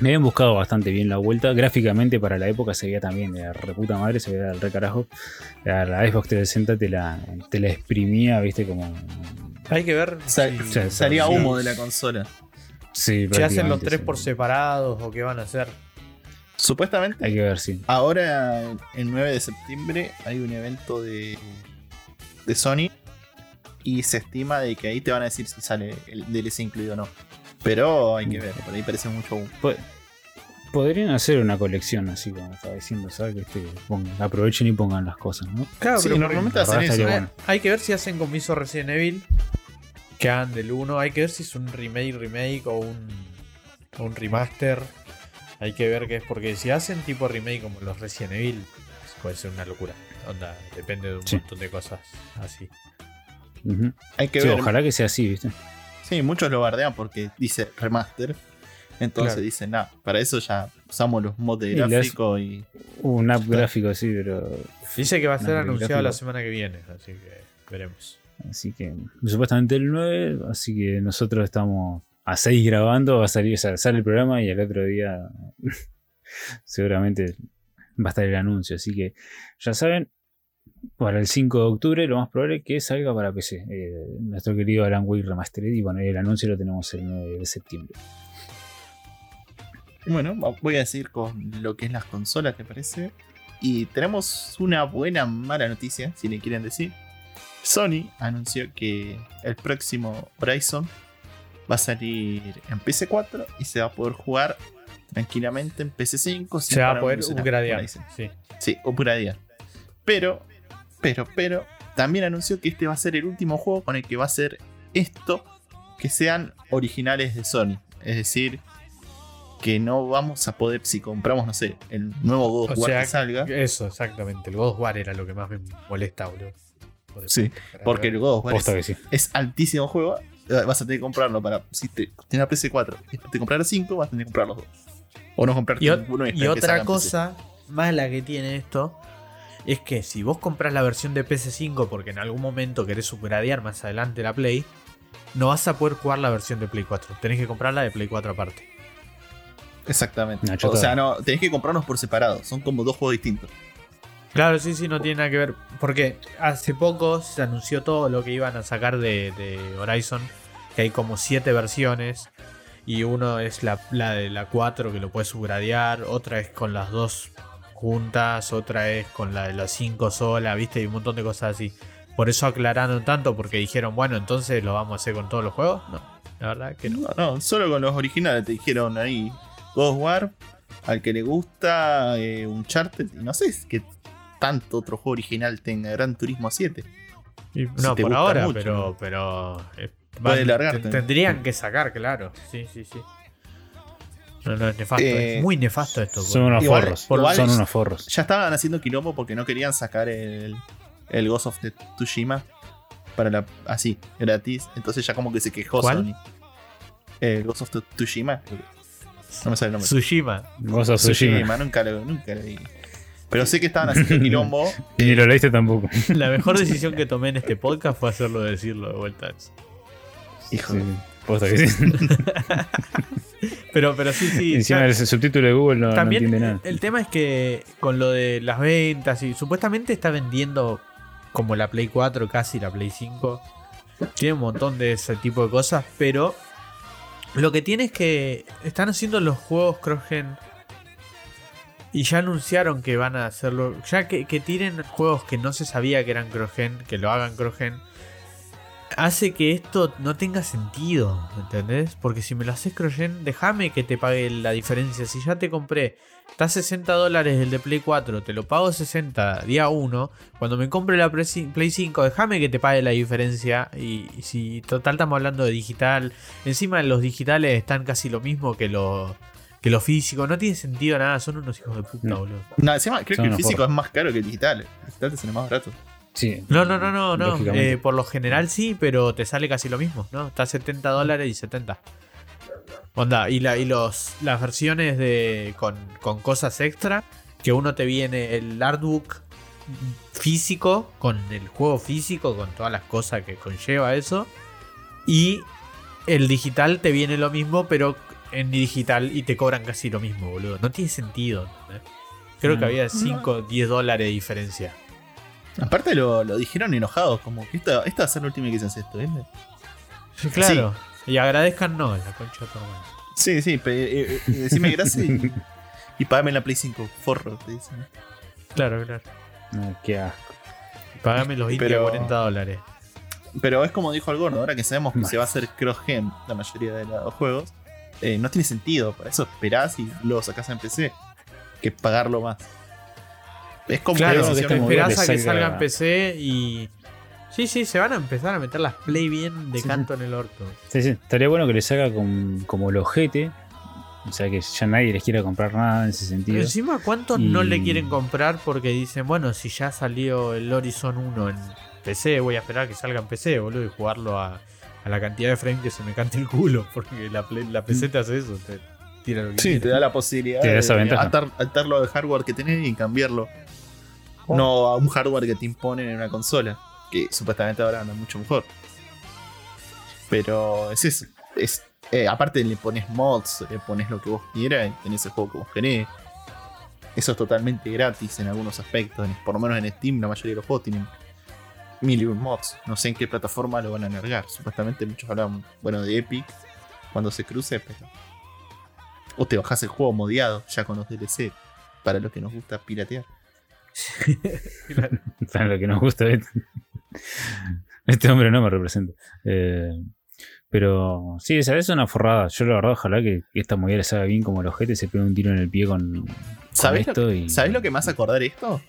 Me habían buscado bastante bien la vuelta. Gráficamente para la época se veía también de la reputa madre, se veía del re carajo. La, la Xbox 360 te la, te la exprimía, viste, como. Hay que ver Sí, Salía humo de la consola. Sí, si hacen los tres por separados o qué van a hacer. Supuestamente, Hay que ver, sí. ahora el 9 de septiembre hay un evento de, de Sony y se estima de que ahí te van a decir si sale el DLC incluido o no. Pero hay que ver, por ahí parece mucho. Po- Podrían hacer una colección así como estaba diciendo, ¿sabes? Que este, pongan- aprovechen y pongan las cosas, ¿no? Claro, Sí, pero normalmente hacen eso. hay, bueno. hay que ver si hacen como hizo Resident Evil. Que hagan del 1. Hay que ver si es un remake, remake o un, o un remaster. Hay que ver qué es. Porque si hacen tipo remake como los Resident Evil, puede ser una locura. Onda, depende de un Sí. montón de cosas así. Hay que Sí, ver. ojalá que sea así, ¿viste? Sí, muchos lo bardean porque dice remaster. Entonces Claro. dicen, nada, para eso ya usamos los mods de Y las- gráfico y. Un app gráfico así, pero. Dice que va a ser anunciado gráfico. la semana que viene. Así que veremos. Así que. Supuestamente el 9, así que nosotros estamos a 6 grabando, va a salir, sale el programa y al otro día. seguramente va a estar el anuncio. Así que ya saben, para el 5 de octubre lo más probable es que salga para PC. eh, nuestro querido Alan Wake Remastered. Y bueno, el anuncio lo tenemos el 9 de septiembre. Bueno, voy a decir con lo que es las consolas, ¿te parece? Y tenemos una buena, mala noticia, si le quieren decir. Sony anunció que el próximo Horizon va a salir en PC4 y se va a poder jugar tranquilamente en PC5. sin Se va a poder upgradear. Sí. Sí, upgradear. Pero, pero, pero, también anunció que este va a ser el último juego con el que va a ser esto que sean originales de Sony. Es decir, que no vamos a poder, si compramos, no sé, el nuevo God of War sea, que salga. Eso, exactamente. El God of War era lo que más me molesta, boludo. Sí, Porque el. God of War sí. es altísimo juego. Eh, Vas a tener que comprarlo para. Si te tienes la PC4 y después te comprar 5, vas a tener que comprar los dos. O no comprar Y, ninguno y salga otra PC. cosa mala que tiene esto es que si vos compras la versión de PS5 porque en algún momento querés subgradear más adelante la Play, no vas a poder jugar la versión de Play 4. Tenés que comprarla de Play 4 aparte. Exactamente. O sea, no, tenés que comprarnos por separado. Son como dos juegos distintos. Claro, sí, sí, no tiene nada que ver. Porque hace poco se anunció todo lo que iban a sacar de, Horizon. Que hay como siete versiones. Y uno es la, la de la 4 que lo puedes subgradear. Otra es con las dos juntas. Otra es con la de las 5 sola. ¿Viste? Y un montón de cosas así. Por eso aclararon tanto. Porque dijeron, bueno, entonces lo vamos a hacer con todos los juegos. No. La verdad que no. No, solo con los originales te dijeron ahí God War, al que le gusta eh, Uncharted, y no sé qué tanto otro juego original tenga Gran Turismo 7. Y- Si no, por ahora, mucho. pero. pero eh, Puede van- largarte. te- Tendrían que sacar, claro. Sí, sí, sí. No, no, es nefasto. Eh, es muy nefasto esto. Son unos Igual- forros. igual son unos forros. Ya estaban haciendo quilombo porque no querían sacar el, el Ghost of the Tsushima para la así, gratis. Entonces ya como que se quejó ¿Cuál? Sony. El Ghost of the Tsushima. No me sale el nombre. Tsushima. Ghost of Tsushima. nunca lo, nunca lo vi. Pero sé que estaban haciendo quilombo. Y ni lo leíste tampoco. La mejor decisión que tomé en este podcast fue hacerlo de decirlo de vuelta. Hijo Sí, que sí. Pero, pero sí, sí. Encima el subtítulo de Google no, no También entiende nada. el tema es que con lo de las ventas y supuestamente está vendiendo como la Play 4 casi la Play 5. Tiene un montón de ese tipo de cosas, pero lo que tiene es que están haciendo los juegos cross-gen y ya anunciaron que van a hacerlo. Ya que, que tiren juegos que no se sabía que eran cross-gen, que lo hagan cross-gen, hace que esto no tenga sentido, ¿entendés? Porque si me lo haces cross-gen, déjame que te pague la diferencia. Si ya te compré, está a 60 dólares el de Play 4, te lo pago 60 día 1. Cuando me compre la Play 5, déjame que te pague la diferencia. Y, y si total estamos hablando de digital, encima los digitales están casi lo mismo que lo, que lo físico. No tiene sentido nada, son unos hijos de puta, No. boludo. No, encima creo Son que el físico es más caro que el digital. El digital te sale más barato. Sí. No, no, no, no, no. Eh, por lo general sí, pero te sale casi lo mismo, ¿no? Está a 70 dólares y 70. Onda, y, la, y los, las versiones de con, con cosas extra, que uno te viene el artbook físico, con el juego físico, con todas las cosas que conlleva eso. Y el digital te viene lo mismo, pero en digital y te cobran casi lo mismo, boludo. No tiene sentido. ¿entendés? Creo que No. había 5, 10 dólares de diferencia. Aparte lo, lo dijeron enojados, como que esta, esta va a ser la última que se hace esto, ¿viste? Sí, claro. Y agradezcan no, la concha de tu madre. Sí, sí, pe- eh, eh, decime gracias y, y pagame la Play 5, forro, te dicen. Claro, claro. No, qué asco. Pagame los 20 Pero- o 40 dólares. Pero es como dijo el gordo, ahora que sabemos que se va a hacer cross-gen la mayoría de los juegos, eh, no tiene sentido. Para eso esperás y lo sacás en PC, que pagarlo más. Es como Claro, que esperás a que salga- salga en PC y. Sí, sí, se van a empezar a meter las play bien de Sí, canto en el orto. Sí, sí. Estaría bueno que le saca con- como el ojete. O sea, que ya nadie les quiera comprar nada en ese sentido. Encima, ¿cuántos Y- no le quieren comprar porque dicen, bueno, si ya salió el Horizon 1 en PC, voy a esperar a que salga en PC, boludo, y jugarlo a, a la cantidad de frames que se me cante el culo? Porque la, la PC te hace eso, te tira lo que Sí, quiere. te da la posibilidad Te da de esa ventaja. atar- atarlo al hardware que tenés y cambiarlo. Oh. No a un hardware que te imponen en una consola, que supuestamente ahora anda mucho mejor. Pero es eso. Es, eh, aparte le pones mods, le pones lo que vos quieras y tenés el juego que vos querés. Eso es totalmente gratis en algunos aspectos. por lo menos en Steam la mayoría de los juegos tienen mil y un mods. No sé en qué plataforma lo van a largar. Supuestamente muchos hablan, bueno, de Epic cuando se cruce, pero... O te bajás el juego modiado ya con los DLC. Para los que nos gusta piratear. Claro. Para lo que nos gusta. Este, hombre no me representa. Eh, pero sí, esa es una forrada. Yo la verdad, ojalá que, esta movida le salga bien como el ojete, se pegue un tiro en el pie con, con ¿Sabés lo, esto. que, y, ¿Sabés lo que hace acordar esto?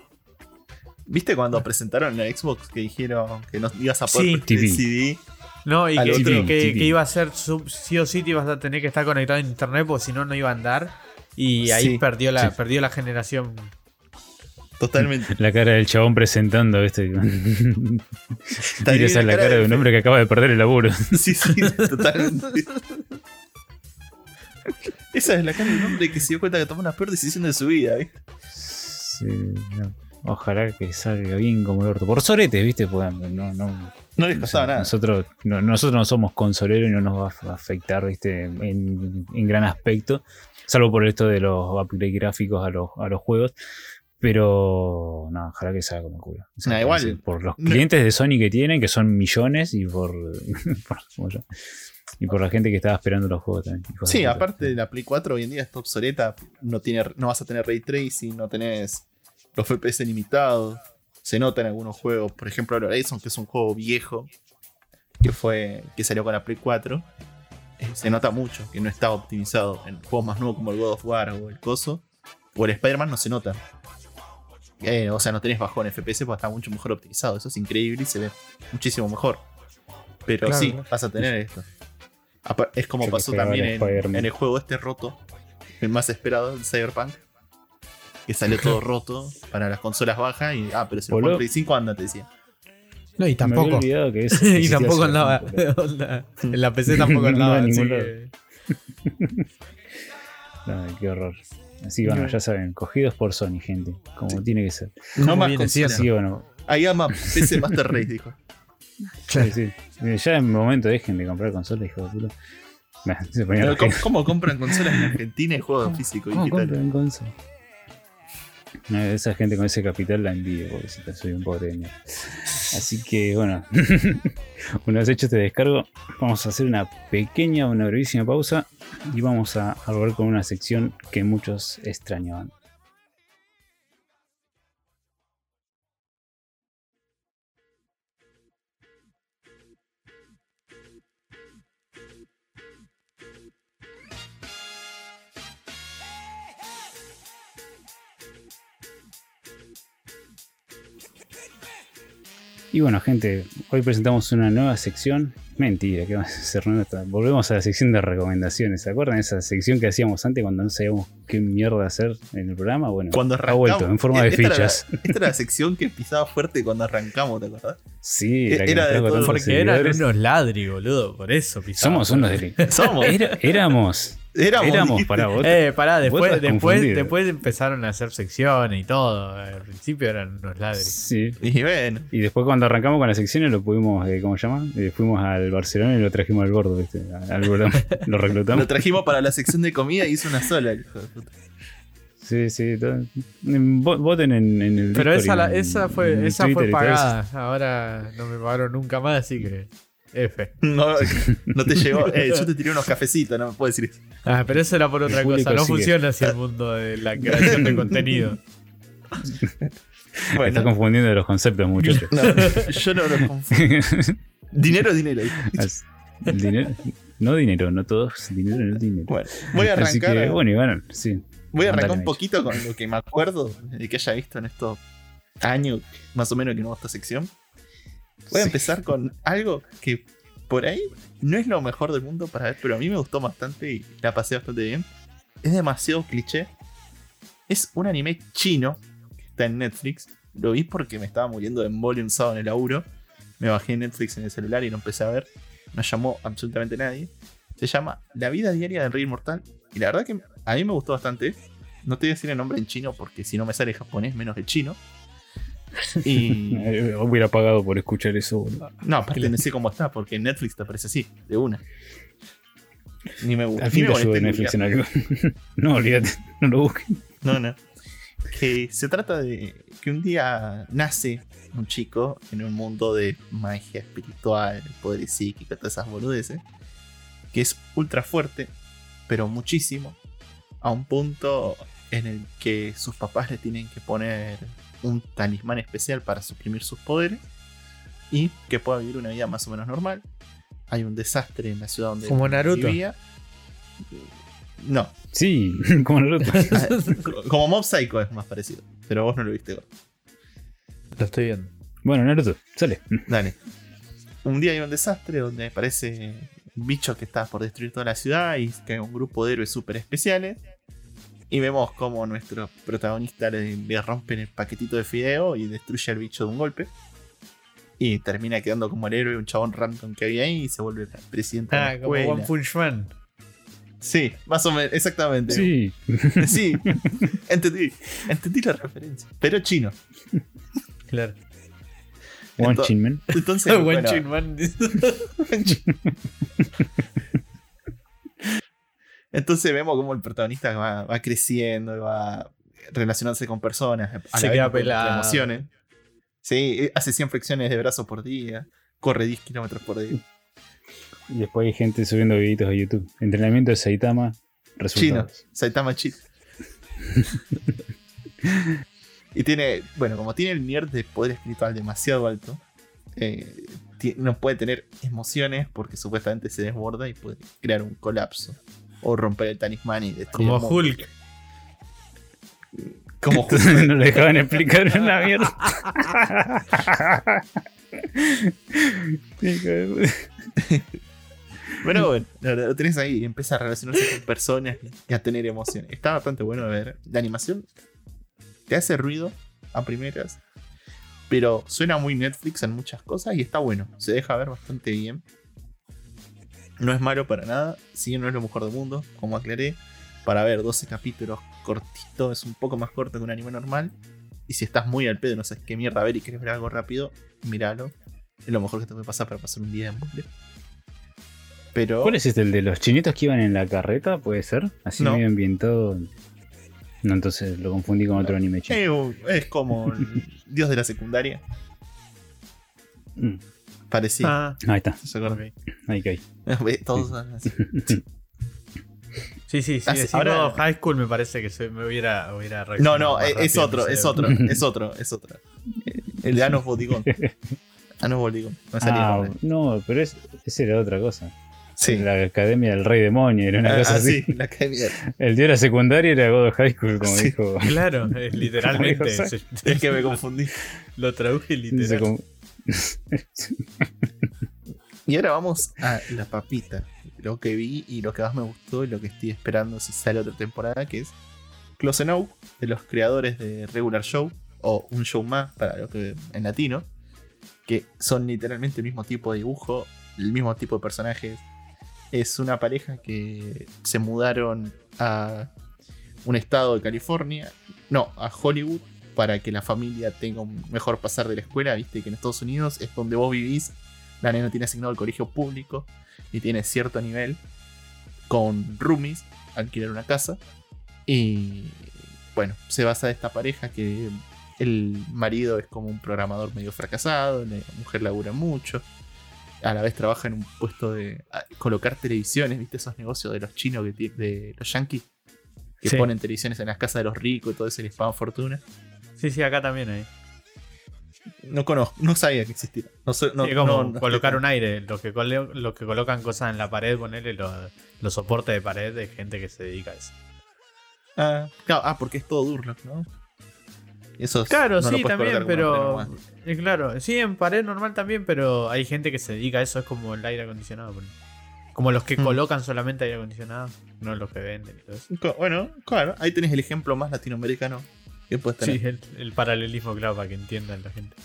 ¿Viste cuando presentaron la Xbox que dijeron que no ibas a poder Sí. CD? No, y que, otro. que- que- TV. que iba a ser sub- sí o sí te ibas a tener que estar conectado a internet porque si no no iba a andar. Y ahí Sí, perdió la sí. perdió la generación. Totalmente. La cara del chabón presentando, ¿viste? Está y esa es la cara de un hombre que acaba de perder el laburo. Sí, sí, totalmente. Esa es la cara de un hombre que se dio cuenta que tomó una peor decisión de su vida. ¿viste? Sí, no. Ojalá que salga bien como el orto. Por soretes, ¿viste? Porque no, no, No les o sea, nada. Nosotros no, nosotros no somos consoleros y no nos va a afectar, ¿viste? En, en gran aspecto. Salvo por esto de los upgrades gráficos a los, a los juegos. Pero no, ojalá que salga como el culo. O sea, Nah, igual, Por los clientes de Sony que tienen, que son millones, y por, y por la gente que estaba esperando los juegos también. de Sí, aparte la Play 4 hoy en día está obsoleta. No, tiene, no vas a tener ray tracing, no tenés los FPS limitados. Se nota en algunos juegos. Por ejemplo, el Horizon, que es un juego viejo. Que fue. que salió con la Play 4. eh, se nota mucho que no está optimizado. En juegos más nuevos como el God of War o el Coso, o el Spider-Man no se nota. Eh, o sea, no tenés bajón FPS porque está mucho mejor optimizado. Eso es increíble y se ve muchísimo mejor. Pero Claro. sí, vas a tener esto. Es como Yo pasó también en, en el juego este roto, el más esperado, el Cyberpunk. Que salió todo roto para las consolas bajas y. Ah, pero si lo Play 5 anda, te decía. No, y Me había tampoco. que y tampoco andaba. onda, en la PC tampoco No andaba. ningún que- Ay, qué horror. Así que bueno, ya saben, cogidos por Sony, gente. Como tiene que ser. No ¿Cómo más consolas. que bueno, Ahí ama PC Master Race, dijo. sí, sí. Eh, Ya en un momento dejen de comprar consolas, hijo de puta. Nah, se ponía Pero la ¿cómo, cómo compran consolas en Argentina y juegos físicos ¿Cómo digitales? compran consolas? No, esa gente con ese capital la envidio, pobrecita, soy un pobre mierda. Así que bueno, una vez hecho este descargo, vamos a hacer una pequeña, una brevísima pausa y vamos a, volver con una sección que muchos extrañaban. Y bueno, gente, hoy presentamos una nueva sección. Mentira, que vamos a hacer nuestra. Volvemos a la sección de recomendaciones. ¿Se acuerdan de esa sección que hacíamos antes cuando no sabíamos qué mierda hacer en el programa? Bueno, Cuando ha vuelto en forma de esta era la- fichas. Esta era la sección que pisaba fuerte cuando arrancamos, ¿te acordás? Sí, la que Era de todo- Porque eran unos ladri, boludo. Por eso pisaba. Somos unos delincuentes. Somos. Era- éramos. Éramos, para vos. Eh, pará, después, empezaron a hacer secciones y todo. Al principio eran unos ladri. Sí. Y bueno, Y después cuando arrancamos con las secciones lo pudimos, eh, ¿cómo se llama? Eh, fuimos al Barcelona y lo trajimos al gordo, ¿viste? Al programa. Lo reclutamos. lo trajimos para la sección de comida y hizo una sola, el hijo de puta. Sí, sí. todo. Voten en, en el Pero Discord esa, y la- en- esa fue, esa Twitter pagada. Ahora no me pagaron nunca más, así que. F. No, no te llegó. Eh, yo te tiré unos cafecitos, no me puedo decir eso. Ah, pero eso era por otra El cosa. No sigue. funciona así el mundo de la creación de contenido. Está Bueno, confundiendo los conceptos, muchachos. no, yo no lo confundo. Dinero es dinero. dinero, no dinero, no todos dinero, no dinero. Bueno, voy a arrancar. que, bueno, y bueno, sí. Voy a arrancar un poquito con lo que me acuerdo de que haya visto en estos años, más o menos, que no hago esta sección. Voy a Sí. empezar con algo que por ahí no es lo mejor del mundo para ver, pero a mí me gustó bastante y la pasé bastante bien. Es demasiado cliché. Es un anime chino que está en Netflix. Lo vi porque me estaba muriendo de embolia un sábado en el laburo. Me bajé Netflix en el celular y lo empecé a ver. No llamó absolutamente nadie. Se llama La vida diaria del rey inmortal. Y la verdad que a mí me gustó bastante. No te voy a decir el nombre en chino porque si no me sale japonés menos el chino. Y Hubiera pagado por escuchar eso. boludo. no, aparte no sé cómo está porque en Netflix te aparece así, de una. Ni me gusta. Al fin te ayudo de Netflix en algo. no, olvídate, no lo busques. No, no. Que se trata de que un día nace un chico en un mundo de magia espiritual, poderes psíquicos, todas esas boludeces. Que es ultra fuerte, pero muchísimo. A un punto en el que sus papás le tienen que poner un talismán especial para suprimir sus poderes. Y que pueda vivir una vida más o menos normal. Hay un desastre en la ciudad donde Como Naruto. vivía. No, Sí, como Naruto. Como Mob Psycho es más parecido. Pero vos no lo viste. Lo estoy viendo. Bueno, Naruto, sale. Dale. Un día hay un desastre donde aparece un bicho que está por destruir toda la ciudad y que hay un grupo de héroes súper especiales. Y vemos como nuestro protagonista le, le rompen el paquetito de fideo y destruye al bicho de un golpe. Y termina quedando como el héroe, un chabón random que había ahí y se vuelve presidente de la Ah, como. One Punch Man. Sí, más o menos, exactamente. Sí, Sí, entendí, entendí la referencia. Pero chino. Claro. One Chin Man. Entonces, One bueno, Punch Man. Entonces vemos cómo el protagonista va, va creciendo y va relacionándose con personas. a Se queda pelado. Emociones. Sí, hace 100 flexiones de brazos por día. Corre 10 kilómetros por día. Y después hay gente subiendo videitos a YouTube. Entrenamiento de Saitama, Chino. resultados. Saitama Chino. y tiene, bueno, como tiene el nivel de poder espiritual demasiado alto, eh, no puede tener emociones porque supuestamente se desborda y puede crear un colapso. O romper el talismán y destruir Como. Hulk. Como Hulk. No lo dejaban explicar mierda. De puta. Pero bueno, lo, lo tenés ahí y empieza a relacionarse con personas y a tener emociones. Está bastante bueno de ver. La animación te hace ruido a primeras, pero suena muy Netflix en muchas cosas y está bueno. Se deja ver bastante bien. No es malo para nada, si bien no es lo mejor del mundo, como aclaré. Para ver 12 capítulos cortito, es un poco más corto que un anime normal. Y si estás muy al pedo no sabes qué mierda ver y quieres ver algo rápido, míralo. Es lo mejor que te puede pasar para pasar un día en bucle. Pero. ¿Cuál es este? ¿El de los chinitos que iban en la carreta? ¿Puede ser? Así No. medio ambientado. No, entonces lo confundí con otro anime chino. Eh, es como el dios de la secundaria. Mm, Parecido. Ah, Ahí está, ¿Se acuerdan? ok. ahí caí. Ve, Todos son así. Sí, sí, sí. Ah, sí, decirlo ahora- High School me parece que se, me hubiera, hubiera No, reaccionado no, más es, otro, es otro, es otro, es otro. Eh, El de Anos Bodigón. Anos Bodigón. Salía Ah, no, pero es, ese era otra cosa. Sí. La Academia del Rey Demonio, era una Ah, cosa ah, así. sí, la academia. El día de la secundaria era God of High School, como Sí. dijo. Claro, es literalmente. Es que me confundí. lo traduje Dice literal. como- Y ahora vamos a la papita. Lo que vi y lo que más me gustó y lo que estoy esperando si sale otra temporada, que es Close Enough, de los creadores de Regular Show, o Un Show Más para lo que en latino, que son literalmente el mismo tipo de dibujo, el mismo tipo de personajes. Es una pareja que se mudaron a un estado de California, no, a Hollywood, para que la familia tenga un mejor pasar de la escuela. Viste que en Estados Unidos es donde vos vivís la nena tiene asignado el colegio público y tiene cierto nivel con roomies, alquilar una casa. Y bueno, se basa de esta pareja que el marido es como un programador medio fracasado, la mujer labura mucho. A la vez trabaja en un puesto de colocar televisiones, ¿viste? Esos negocios de los chinos, que de los yankees, que Sí. ponen televisiones en las casas de los ricos y todo eso y les pagan fortuna. Sí, sí, acá también hay. No conozco, no sabía que existía. No, sé- no- Sí, como no- colocar un aire. Los que, los que colocan cosas en la pared, ponerle los, los soportes de pared de gente que se dedica a eso. Ah, claro, ah, porque es todo Durlock, ¿no? Eso es- Claro, sí, también, pero. eh, claro, sí, en pared normal también, pero hay gente que se dedica a eso, es como el aire acondicionado. Como los que Hmm. colocan solamente aire acondicionado, no los que venden y todo eso. Bueno, claro, ahí tenés el ejemplo más latinoamericano que puedes tener. Sí, el, el paralelismo, claro, para que entiendan la gente.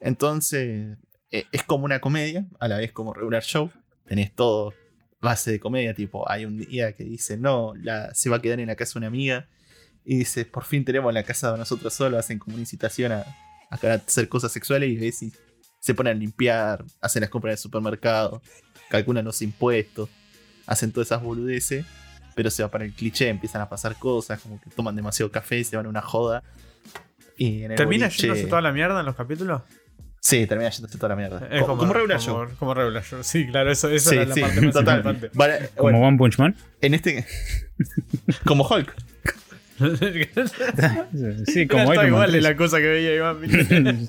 Entonces, eh, es como una comedia, a la vez como regular show. Tenés todo base de comedia, tipo, hay un día que dice, no, la, se va a quedar en la casa una amiga. Y dice, por fin tenemos la casa de nosotros solos, hacen como una incitación a, a hacer cosas sexuales y ves y se ponen a limpiar, hacen las compras del supermercado, calculan los impuestos, hacen todas esas boludeces, pero se va para el cliché, empiezan a pasar cosas, como que toman demasiado café, se van a una joda. Y en el ¿Termina boliche- yéndose toda la mierda en los capítulos? Sí, termina yéndose toda la mierda. Como, regular como, show. como regular show. Sí, claro, eso, eso Sí, era la sí, parte más total. importante. Vale, Como One Punch Man. en este. como Hulk. Sí, como Iron igual de la cosa que veía Iván.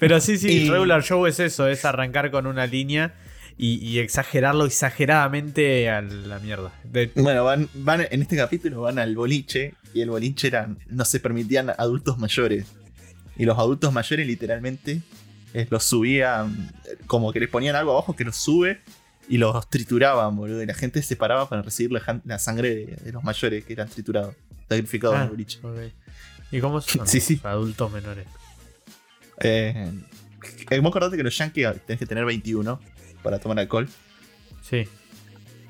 Pero sí, sí, Y- regular show es eso, es arrancar con una línea y, y exagerarlo exageradamente a la mierda. De- Bueno, van, van en este capítulo van al boliche y el boliche eran, no se permitían adultos mayores. Y los adultos mayores literalmente eh, los subían, eh, como que les ponían algo abajo que los sube y los trituraban, boludo. Y la gente se paraba para recibir la, sangre de, de los mayores que eran triturados, sacrificados en Ah, el boliche. ok. ¿Y cómo son Sí, sí. adultos menores? Eh, eh, vos acordate que los yankees tenés que tener 21 para tomar alcohol. Sí.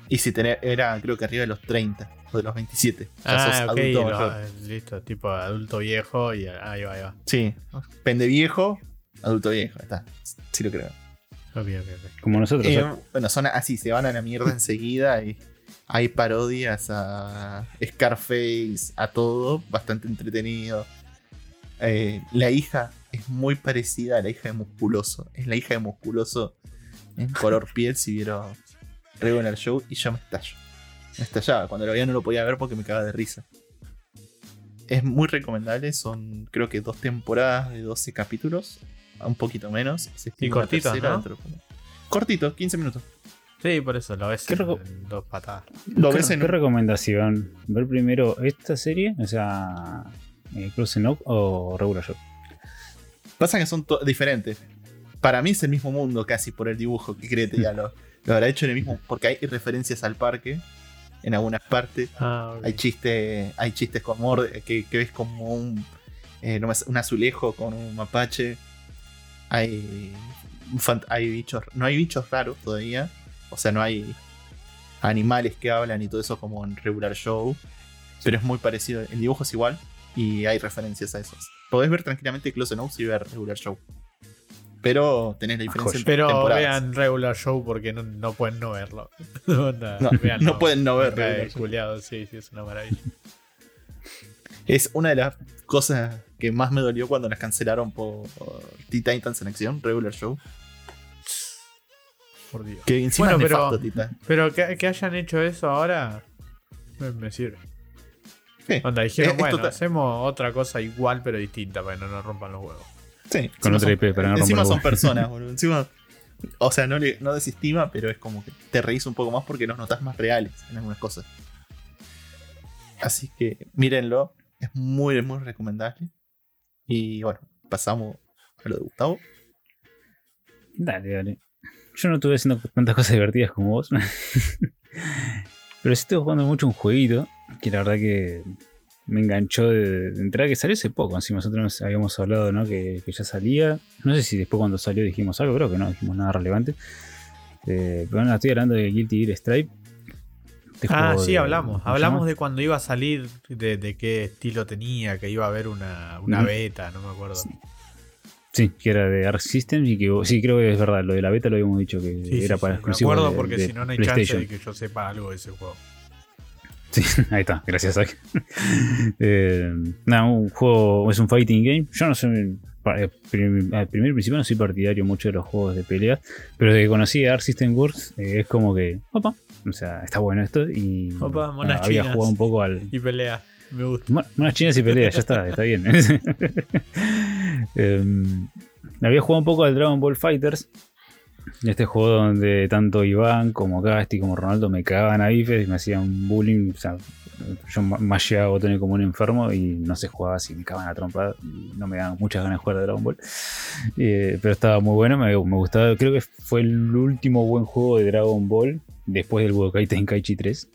Y si tenés, era creo que arriba de los 30 o de los 27. O sea, sos Ah, ok, adulto mayor. ah, listo, tipo adulto viejo y ahí va, ahí va. Sí, pende viejo, adulto viejo, está. Sí lo creo. Ok, ok, ok. Como nosotros. Eh, ¿eh? bueno, son así, se van a la mierda enseguida y hay parodias a Scarface, a todo, bastante entretenido. Eh, la hija es muy parecida a la hija de Musculoso. Es la hija de Musculoso en color piel, si vieron Regular Show, y yo me estallo. Me estallaba. Cuando lo veía no lo podía ver porque me cagaba de risa. Es muy recomendable, son creo que dos temporadas de 12 capítulos. un poquito menos. Se Y cortitos, tercera ¿no? dentro de poco. Cortito, 15 minutos. Sí, por eso lo ves ¿Qué reco- en dos patadas. Lo ¿Qué, ves en qué recomendación? ¿Ver primero esta serie? O sea, eh, Close Enough o Regular Show. Pasa que son diferentes. Para mí es el mismo mundo casi por el dibujo. Que creete ya lo, lo habrá hecho en el mismo. Porque hay referencias al parque en algunas partes. Ah, Hay chistes, hay chistes con amor que, que ves como un, eh, un azulejo con un mapache. Hay, hay bichos, no hay bichos raros todavía. O sea, no hay animales que hablan y todo eso como en regular show. Pero es muy parecido. El dibujo es igual y hay referencias a esos. Podés ver tranquilamente Close Enough y ver regular show. Pero tenés la diferencia en Pero temporadas. vean regular show porque no, no pueden no verlo. No, véanlo. no pueden no ver Me cae regular show. culiado, sí, sí, es una maravilla. Es una de las cosas que más me dolió cuando las cancelaron por Teen Titans en acción, regular show. Por Dios. Que encima Bueno, es pero- nefasto. Pero que, que hayan hecho eso ahora me, me sirve. Sí, Onda, dijeron, Es- es bueno, total- hacemos otra cosa igual pero distinta para que no nos rompan los huevos. Sí, Con otra IP, para no Encima son personas, boludo. Encima, o sea, no, le, no desestima, pero es como que te reís un poco más porque los notas más reales en algunas cosas. Así que mírenlo, es muy, muy recomendable. Y bueno, pasamos a lo de Gustavo. Dale, dale. Yo no estuve haciendo tantas cosas divertidas como vos. Pero sí estuve jugando mucho un jueguito que la verdad que me enganchó de, de entrada que salió hace poco. Encima nosotros habíamos hablado ¿no? que, que ya salía. No sé si después cuando salió dijimos algo, creo que no dijimos nada relevante. Eh, pero bueno, estoy hablando de Guilty Gear Stripe. Este Ah, sí, de- hablamos. ¿cómo se Hablamos llama? de cuando iba a salir, de, de qué estilo tenía, que iba a haber una, una beta, no me acuerdo. Sí, que era de Arc Systems y que sí, creo que es verdad. Lo de la beta lo habíamos dicho que Sí, era para sí, me exclusivo acuerdo porque si no, no hay chance de que yo sepa algo de ese juego. Sí, ahí está, gracias Zack. eh, nada, un juego, es un fighting game. Yo no soy, eh, al primer principio no soy partidario mucho de los juegos de pelea, pero desde que conocí a Arc System Works eh, es como que, opa, o sea, está bueno esto y Opa, monas había chinas. jugado un poco al... Y pelea, me gusta. Mo- Monas chinas y pelea, ya está, está bien. Em, había jugado un poco al Dragon Ball Fighters. Este juego donde tanto Iván como Gasti como Ronaldo me cagaban a bifes y me hacían bullying. O sea, yo ma- masheaba botones como un enfermo y no se jugaba así, me cagaban a trompada. Y no me daban muchas ganas de jugar a Dragon Ball. Eh, pero estaba muy bueno, me, me gustaba. Creo que fue el último buen juego de Dragon Ball después del Budokai Tenkaichi 3.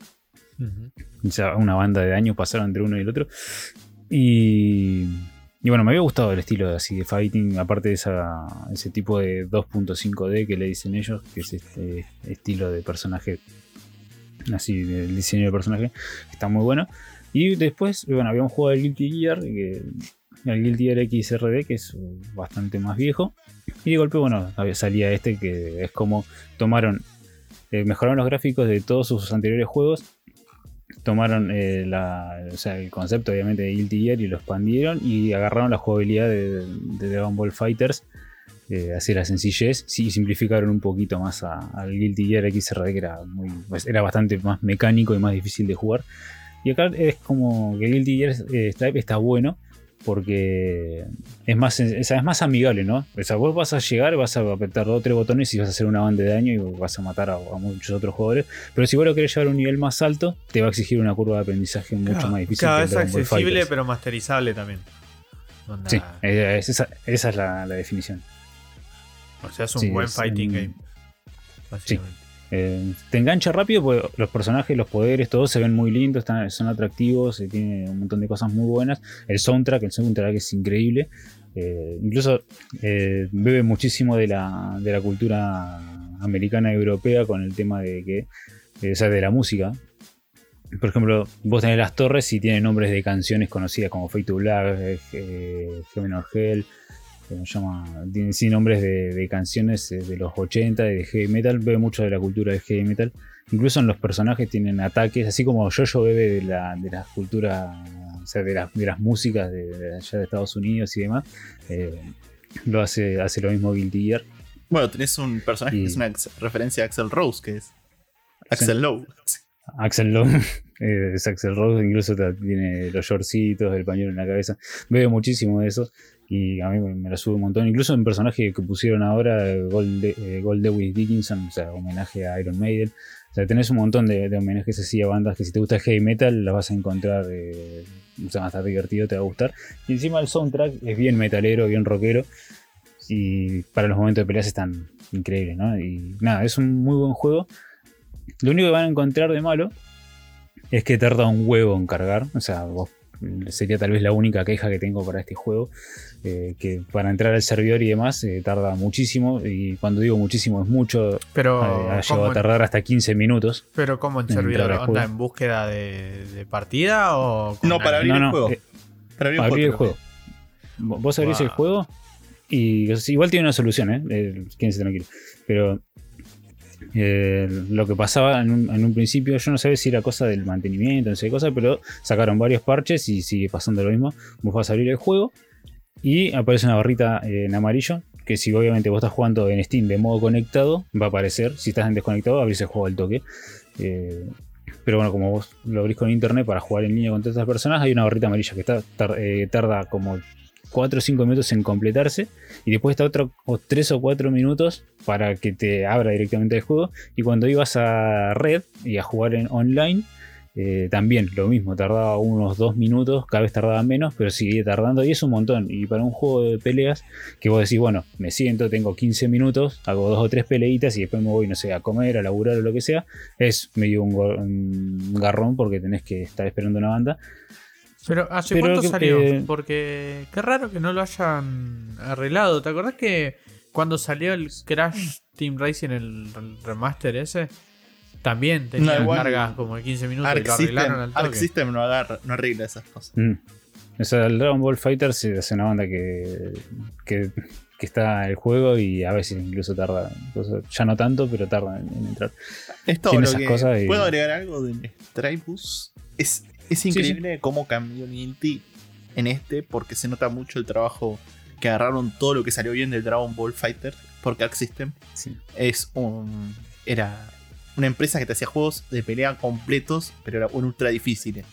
Ujú. O sea, una banda de años pasaron entre uno y el otro. Y, y bueno, me había gustado el estilo de, así de fighting, aparte de esa, ese tipo de 2.5D que le dicen ellos, que es este estilo de personaje, así, del diseño de personaje, está muy bueno. Y después, bueno, habíamos jugado el Guilty Gear, que, el Guilty Gear XRD, que es bastante más viejo. Y de golpe, bueno, había- salía este que es como tomaron, eh, mejoraron los gráficos de todos sus anteriores juegos tomaron eh, el concepto obviamente de Guilty Gear y lo expandieron y agarraron la jugabilidad de, de Dragon Ball Fighters eh, así la sencillez sí simplificaron un poquito más al Guilty Gear XRD que era muy pues, era bastante más mecánico y más difícil de jugar. Y acá es como que Guilty Gear eh, está bueno porque es más, es, es más amigable, ¿no? O sea, vos vas a llegar, vas a apretar dos o tres botones y vas a hacer una banda de daño y vas a matar a, a muchos otros jugadores. Pero si vos lo querés llevar a un nivel más alto, te va a exigir una curva de aprendizaje mucho Claro, más difícil. claro, es accesible pero masterizable también. Onda, Sí, es- esa, esa es la, la definición. O sea, es un sí, buen fighting un- game. Básicamente. Eh, te engancha rápido porque los personajes, los poderes, todos se ven muy lindos, están, son atractivos, eh, tiene un montón de cosas muy buenas. El soundtrack, el soundtrack es increíble. Eh, incluso bebe muchísimo de la, de la cultura americana y europea con el tema de que, o de la música. Por ejemplo, vos tenés las torres y tienen nombres de canciones conocidas como Fate to Black, Heaven or Hell, ¿cómo se llama? Tiene sí, nombres de, de canciones eh, de los 80 y de heavy metal, bebe mucho de la cultura del heavy metal. Incluso en los personajes tienen ataques, así como Jojo bebe de la, de la cultura, o sea, de, las- de las músicas de, de allá de Estados Unidos y demás. eh, lo hace, hace lo mismo Guilty Gear. Bueno, tenés un personaje Y- que es una referencia a Axel Rose, que es Axel Lowe. Axel Lowe, eh, es Axel Rose, incluso tiene los shortcitos, el pañuelo en la cabeza. Bebe muchísimo de eso. Y a mí me la sube un montón. Incluso un personaje que pusieron ahora, Gold, eh, Gold Lewis Dickinson, o sea, homenaje a Iron Maiden. O sea, tenés un montón de, homenajes así a bandas que si te gusta heavy metal las vas a encontrar. Eh, o sea, va a estar divertido, te va a gustar. Y encima el soundtrack es bien metalero, bien rockero. Y para los momentos de peleas están increíbles, ¿no? Y nada, es un muy buen juego. Lo único que van a encontrar de malo es que tarda un huevo en cargar. O sea, vos sería tal vez la única queja que tengo para este juego. Eh, que para entrar al servidor y demás eh, tarda muchísimo. Y cuando digo muchísimo es mucho. Pero, eh, ha llegado ¿cómo a tardar hasta 15 minutos. pero ¿cómo en en servidor? ¿Onda juego. en búsqueda de, de partida o.? No, para abrir no, el no, juego. eh, Para abrir, abrir el juego. Vo- Vos abrís el juego y igual tiene una solución, ¿eh? Eh, quédense tranquilos. Pero eh, lo que pasaba en un, en un principio, yo no sabía si era cosa del mantenimiento, no sé qué cosa, pero sacaron varios parches y sigue pasando lo mismo. Vos vas a abrir el juego y aparece una barrita en amarillo. Que si obviamente vos estás jugando en Steam de modo conectado, va a aparecer. Si estás en desconectado, abrís el juego al toque. Eh, pero bueno, como vos lo abrís con internet para jugar en línea con todas estas personas, hay una barrita amarilla que eh, tarda como 4 o 5 minutos en completarse. Y después está otro 3 o 4 minutos para que te abra directamente el juego. Y cuando ibas a red y a jugar en online, eh, también lo mismo, tardaba unos 2 minutos, cada vez tardaba menos, pero seguía tardando y es un montón. Y para un juego de peleas, que vos decís, bueno, me siento, tengo 15 minutos, hago dos o tres peleitas y después me voy, no sé, a comer, a laburar o lo que sea, es medio un, un garrón porque tenés que estar esperando una banda. Pero ¿hace Pero cuánto que- salió? eh, Porque qué raro que no lo hayan arreglado. ¿Te acordás que cuando salió el Crash Team Racing, el remaster ese? También tenía No, cargas como de 15 minutos Arc y lo System, arreglaron al Arc toque. System no, agarra, no arregla esas cosas. Mm. O sea, el Dragon Ball Fighters es una banda que, que, que está el juego y a veces incluso tarda, ya no tanto, pero tarda en, en entrar. Esto Tiene lo esas que- cosas y- ¿Puedo agregar algo de Stripebus? Es, es increíble cómo cambió Guilty en este, porque se nota mucho el trabajo que agarraron todo lo que salió bien del Dragon Ball Fighter, porque Arc System Sí. es un. Era una empresa que te hacía juegos de pelea completos, pero era un ultra difíciles.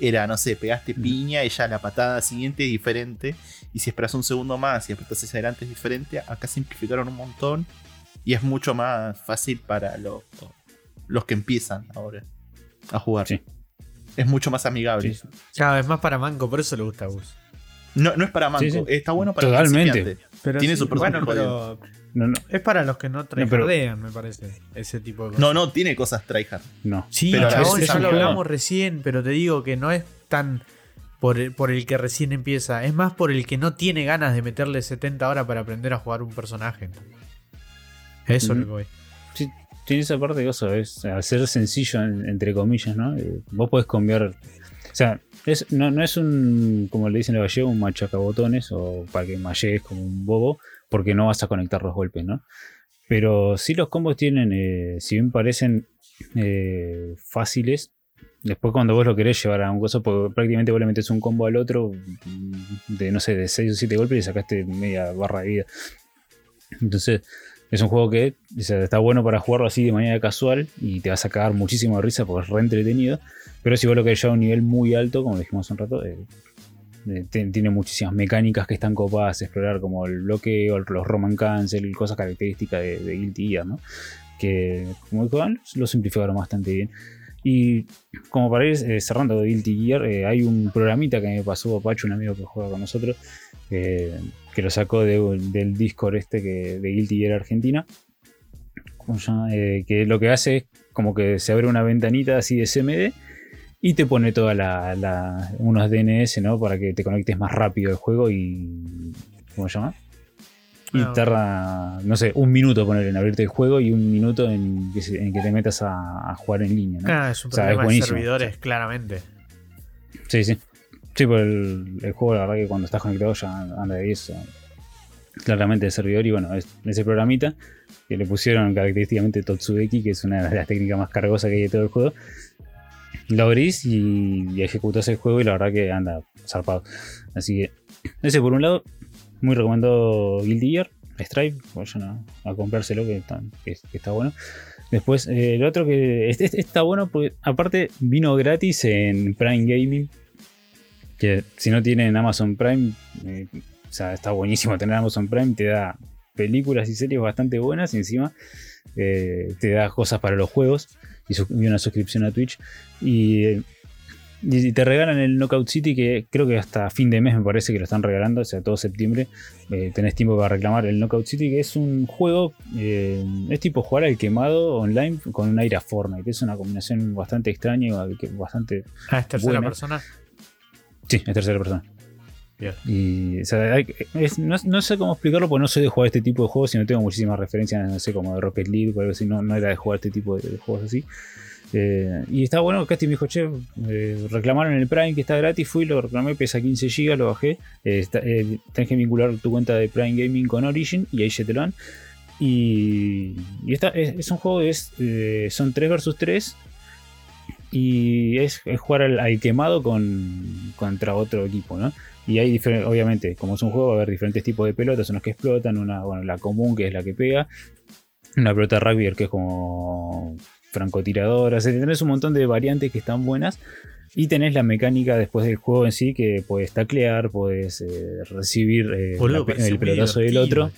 Era, no sé, pegaste piña y ya la patada siguiente es diferente. Y si esperas un segundo más y apretas hacia adelante es diferente. Acá simplificaron un montón. Y es mucho más fácil para los, los que empiezan ahora a jugar. Sí. Es mucho más amigable. Sí. Cada vez más para Manco, por eso le gusta a Gus. No, no es para manco, Sí, sí. está bueno para Totalmente. Pero Tiene sí, su personaje Bueno, pero No, no, es para los que no tryhardean, me parece. Ese tipo de cosas. No, no, tiene cosas tryhard. no. Sí, Pero chabón, ya lo hablamos recién, pero te digo que no es tan por el, por el que recién empieza. Es más por el que no tiene ganas de meterle 70 horas para aprender a jugar un personaje. Eso es lo que voy. Sí, tiene esa parte de eso, es hacer sencillo, en- entre comillas, ¿no? Eh, vos podés cambiar. O sea, no, es un, como le dicen en gallego, un machacabotones o para que mallegues como un bobo, porque no vas a conectar los golpes, ¿no? Pero sí los combos tienen, eh, si bien parecen eh, fáciles, después cuando vos lo querés llevar a un coso, prácticamente vos le metes un combo al otro mm, de, no sé, de 6 o 7 golpes y sacaste media barra de vida. Entonces, es un juego que está bueno para jugarlo así de manera casual y te vas a cagar muchísimo de risa porque es re entretenido. Pero si vos lo querés llevar a un nivel muy alto, como dijimos hace un rato, eh, eh, tiene muchísimas mecánicas que están copadas explorar, como el bloqueo, los Roman Cancel, cosas características de, de Guilty Gear, ¿no? Que, como dijo lo simplificaron bastante bien. Y como para ir eh, cerrando de Guilty Gear, eh, hay un programita que me pasó Pacho, un amigo que juega con nosotros, que lo sacó de- del Discord este que, de Guilty Gear Argentina. Que lo que hace es como que se abre una ventanita así de CMD y te pone toda la, la- unos DNS, ¿no? Para que te conectes más rápido al juego y. ¿Cómo se llama? Y tarda, no sé, un minuto poner en abrirte el juego y un minuto en que, se- en que te metas a, a jugar en línea, ¿no? Ah, es un O sea, es problema de buenísimo. servidores, claramente. Sí, sí. Sí, pero el, el juego, la verdad que cuando estás conectado ya anda de eso. Claramente de servidor y bueno, es ese programita que le pusieron característicamente Totsudeki, que es una de las técnicas más cargosas que hay de todo el juego. Lo abrís y, y ejecutás el juego y la verdad que anda zarpado. Así que, ese por un lado, muy recomendado Guilty Gear, Stripe, vayan a, comprárselo que está, bueno. Después, eh, el otro que este- este está bueno porque aparte vino gratis en Prime Gaming. Que si no tienen Amazon Prime, eh, sea, está buenísimo tener Amazon Prime, te da películas y series bastante buenas y encima eh, te da cosas para los juegos y, una suscripción a Twitch. Y, y, te regalan el Knockout City que creo que hasta fin de mes me parece que lo están regalando, o sea, todo septiembre eh, tenés tiempo para reclamar el Knockout City que es un juego, eh, es tipo jugar al quemado online con un aire a Fortnite, es una combinación bastante extraña y bastante... Ah, es tercera persona. Sí, es tercera persona. No, sé cómo explicarlo porque no soy de jugar este tipo de juegos y no tengo muchísimas referencias, no sé, como de Rocket League o algo así, no, era de jugar este tipo de, juegos así. Eh, y está bueno, Casti me dijo, che, eh, reclamaron el Prime que está gratis, fui, lo reclamé, pesa 15 GB, lo bajé. Eh, tenés que vincular tu cuenta de Prime Gaming con Origin y ahí se te lo dan. Y, y es, un juego, es, son 3 versus 3 y es, jugar al, quemado con, contra otro equipo, ¿no? Y hay diferentes, obviamente, como es un juego, va a haber diferentes tipos de pelotas, unas que explotan, una, bueno, la común que es la que pega, una pelota rugby que es como francotiradora, o sea, tenés un montón de variantes que están buenas. Y tenés la mecánica después del juego en sí que puedes taclear, puedes eh, recibir eh, el pelotazo del otro.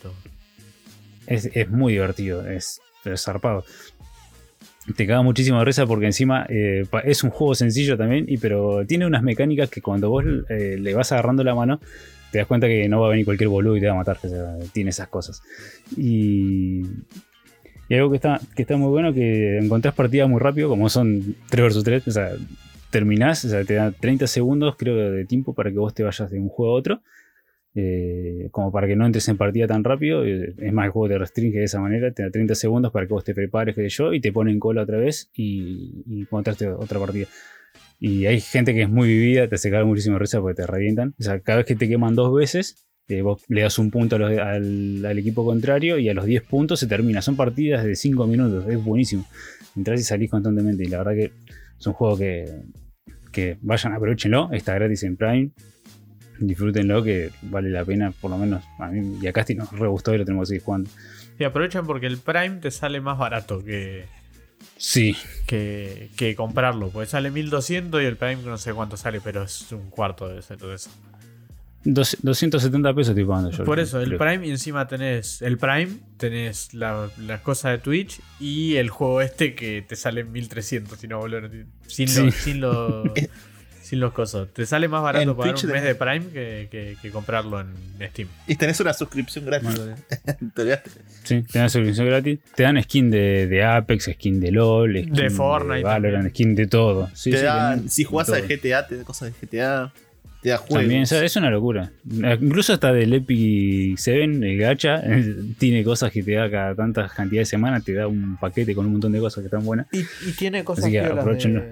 Es, muy divertido, es, es zarpado te caga muchísimo de risa porque encima eh, es un juego sencillo también, y, pero tiene unas mecánicas que cuando vos eh, le vas agarrando la mano, te das cuenta que no va a venir cualquier boludo y te va a matar. tiene esas cosas. Y, y algo que está, que está muy bueno, que encontrás partidas muy rápido, como son 3 vs 3, o sea, terminás, o sea, te da 30 segundos creo de tiempo para que vos te vayas de un juego a otro. Eh, como para que no entres en partida tan rápido. Eh, es más, el juego te restringe de esa manera, te da 30 segundos para que vos te prepares, que yo, y te pone en cola otra vez y, y otra partida. Y hay gente que es muy vivida, te hace caer muchísimo risa porque te revientan. O sea, cada vez que te queman dos veces, eh, vos le das un punto al, equipo contrario y a los 10 puntos se termina. Son partidas de 5 minutos, es buenísimo. Entrás y salís constantemente. Y la verdad que es un juego que vayan, aprovechenlo. Está gratis en Prime disfrútenlo que vale la pena, por lo menos a mí y a Casti nos re gustó y lo tenemos que seguir jugando. Y aprovechan porque el Prime te sale más barato que. Sí. Que, que comprarlo, porque sale 1200 y el Prime no sé cuánto sale, pero es un cuarto de todo eso. 270 pesos estoy pagando yo. Por eso, el Prime y encima tenés el Prime, tenés las la cosas de Twitch y el juego este que te sale 1300, si no, boludo. Sin, sin lo sin los cosos. Te sale más barato pagar un mes de Prime que, que, comprarlo en Steam. Y tenés una suscripción gratis. sí, tenés suscripción gratis. Te dan skin de, de Apex, skin de LOL, skin de Fortnite. De Valorant, skin de todo. te dan, si jugás a GTA, te da cosas de GTA. Te da juegos. También, es una locura. Incluso hasta del Epic 7, el gacha, tiene cosas que te da cada tantas cantidades de semanas. Te da un paquete con un montón de cosas que están buenas. Y, tiene cosas Así que aprovechenlo.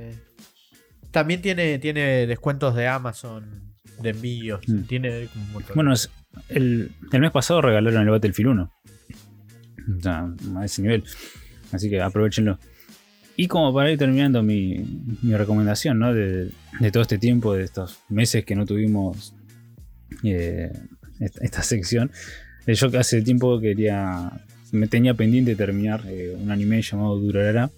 También tiene, tiene descuentos de Amazon, de envíos. Mm. Tiene Bueno, el, mes pasado regalaron el Battlefield 1. O sea, a ese nivel. Así que aprovechenlo. Y como para ir terminando mi, recomendación, ¿no? De, todo este tiempo, de estos meses que no tuvimos eh, esta, sección. Eh, yo que hace tiempo quería. Me tenía pendiente terminar eh, un anime llamado Durarara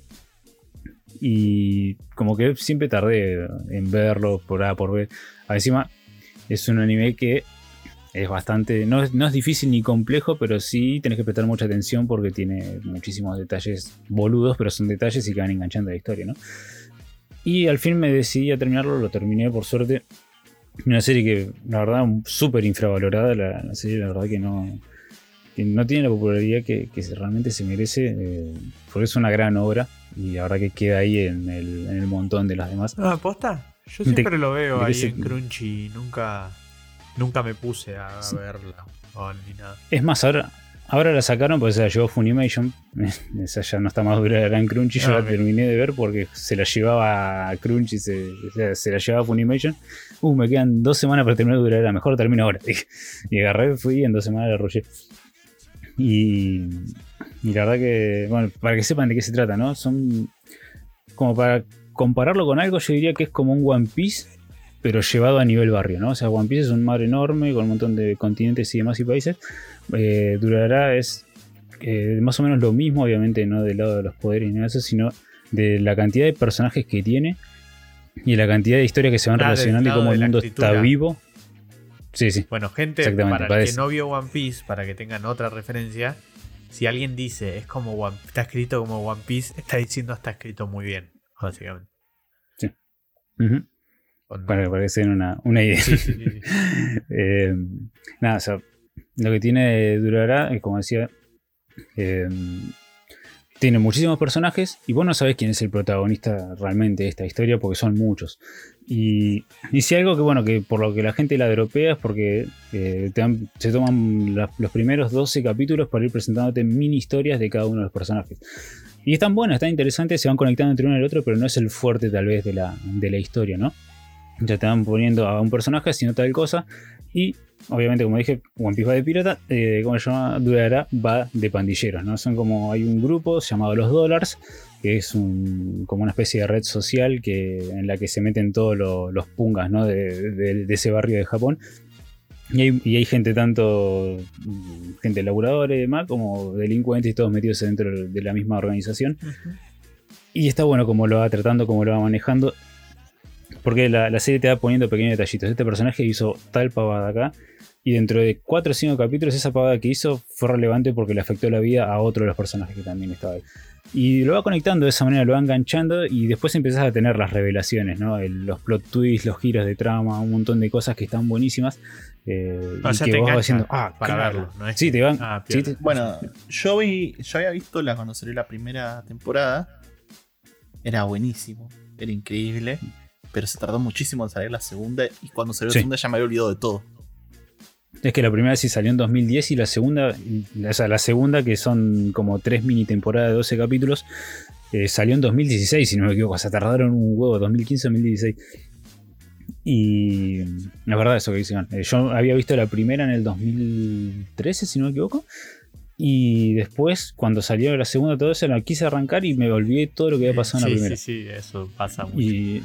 y como que siempre tardé en verlo por A por B. Encima es un anime que es bastante, no es, difícil ni complejo, pero sí tenés que prestar mucha atención porque tiene muchísimos detalles boludos, pero son detalles y que van enganchando la historia, ¿no? Y al fin me decidí a terminarlo, lo terminé por suerte. Una serie que, la verdad, súper infravalorada, la, serie, la verdad que no, no tiene la popularidad que, realmente se merece, eh, porque es una gran obra y la verdad que queda ahí en el, en el montón de las demás. Ah, ¿posta? Yo siempre lo veo ahí en Crunchy, nunca, nunca me puse a verla ni nada. Es más, ahora, ahora la sacaron porque se la llevó Funimation, esa ya no está más dura en Crunchy, yo ah, la terminé de ver porque se la llevaba a Crunchy, se, se la llevaba Funimation. Uh, me quedan dos semanas para terminar de durar, mejor termino ahora. y agarré, fui y en dos semanas la arrollé. Y, la verdad que, bueno, para que sepan de qué se trata, ¿no? Son como para compararlo con algo, yo diría que es como un One Piece, pero llevado a nivel barrio, ¿no? O sea, One Piece es un mar enorme con un montón de continentes y demás y países. Eh, durará es eh, más o menos lo mismo, obviamente, no del lado de los poderes ni eso, sino de la cantidad de personajes que tiene y la cantidad de historias que se van relacionando y cómo el mundo está vivo Sí, sí. Bueno, gente, para el que no vio One Piece, para que tengan otra referencia, si alguien dice es como One, está escrito como One Piece, está diciendo está escrito muy bien, básicamente. Ujú. Onda. Para que una, una idea. Sí, sí, sí, sí. Eh, nada, o sea, lo que tiene Durará, es como decía, eh, tiene muchísimos personajes y vos no sabés quién es el protagonista realmente de esta historia porque son muchos. Y, y si algo que, bueno, que por lo que la gente la dropea es porque eh, se toman los primeros 12 capítulos para ir presentándote mini historias de cada uno de los personajes. Y están buenas, están interesantes, se van conectando entre uno y el otro, pero no es el fuerte tal vez de la, de la historia, ¿no? Ya te van poniendo a un personaje haciendo tal cosa. Y obviamente, como dije, One Piece va de pirata. Eh, ¿Cómo se llama? Durará va de pandilleros, ¿no? Son como. Hay un grupo llamado Los Dollars, que es un, como una especie de red social que, en la que se meten todos lo- los pungas, ¿no? De, de- de ese barrio de Japón. Y hay, y hay gente tanto. gente laburadora y demás, como delincuentes y todos metidos dentro de la misma organización. Y está bueno como lo va tratando, como lo va manejando. Porque la, la serie te va poniendo pequeños detallitos. Este personaje hizo tal pavada acá. Y dentro de 4 o 5 capítulos, esa pavada que hizo fue relevante porque le afectó la vida a otro de los personajes que también estaba ahí. Y lo va conectando de esa manera, lo va enganchando. Y después empezás a tener las revelaciones, ¿no? El- los plot twists, los giros de trama, un montón de cosas que están buenísimas. eh, O y sea, que te vos vas diciendo, ah, para claro. verlo, ¿no es Sí, te van. Ah, sí, te- Bueno, yo, vi, yo había visto la cuando salió la primera temporada. Era buenísimo, era increíble. Pero se tardó muchísimo en salir la segunda. Y cuando salió Sí. la segunda ya me había olvidado de todo. Es que la primera sí salió en 2010 y la segunda, o sea, la segunda que son como tres mini temporadas de 12 capítulos, eh, salió en 2016, si no me equivoco. O sea, tardaron un huevo, 2015-2016. Y la verdad, eso que dicen. eh, yo había visto la primera en el 2013, si no me equivoco. Y después, cuando salió la segunda, todo eso, la quise arrancar y me olvidé todo lo que había pasado en la primera. sí, sí, eso pasa mucho. Y,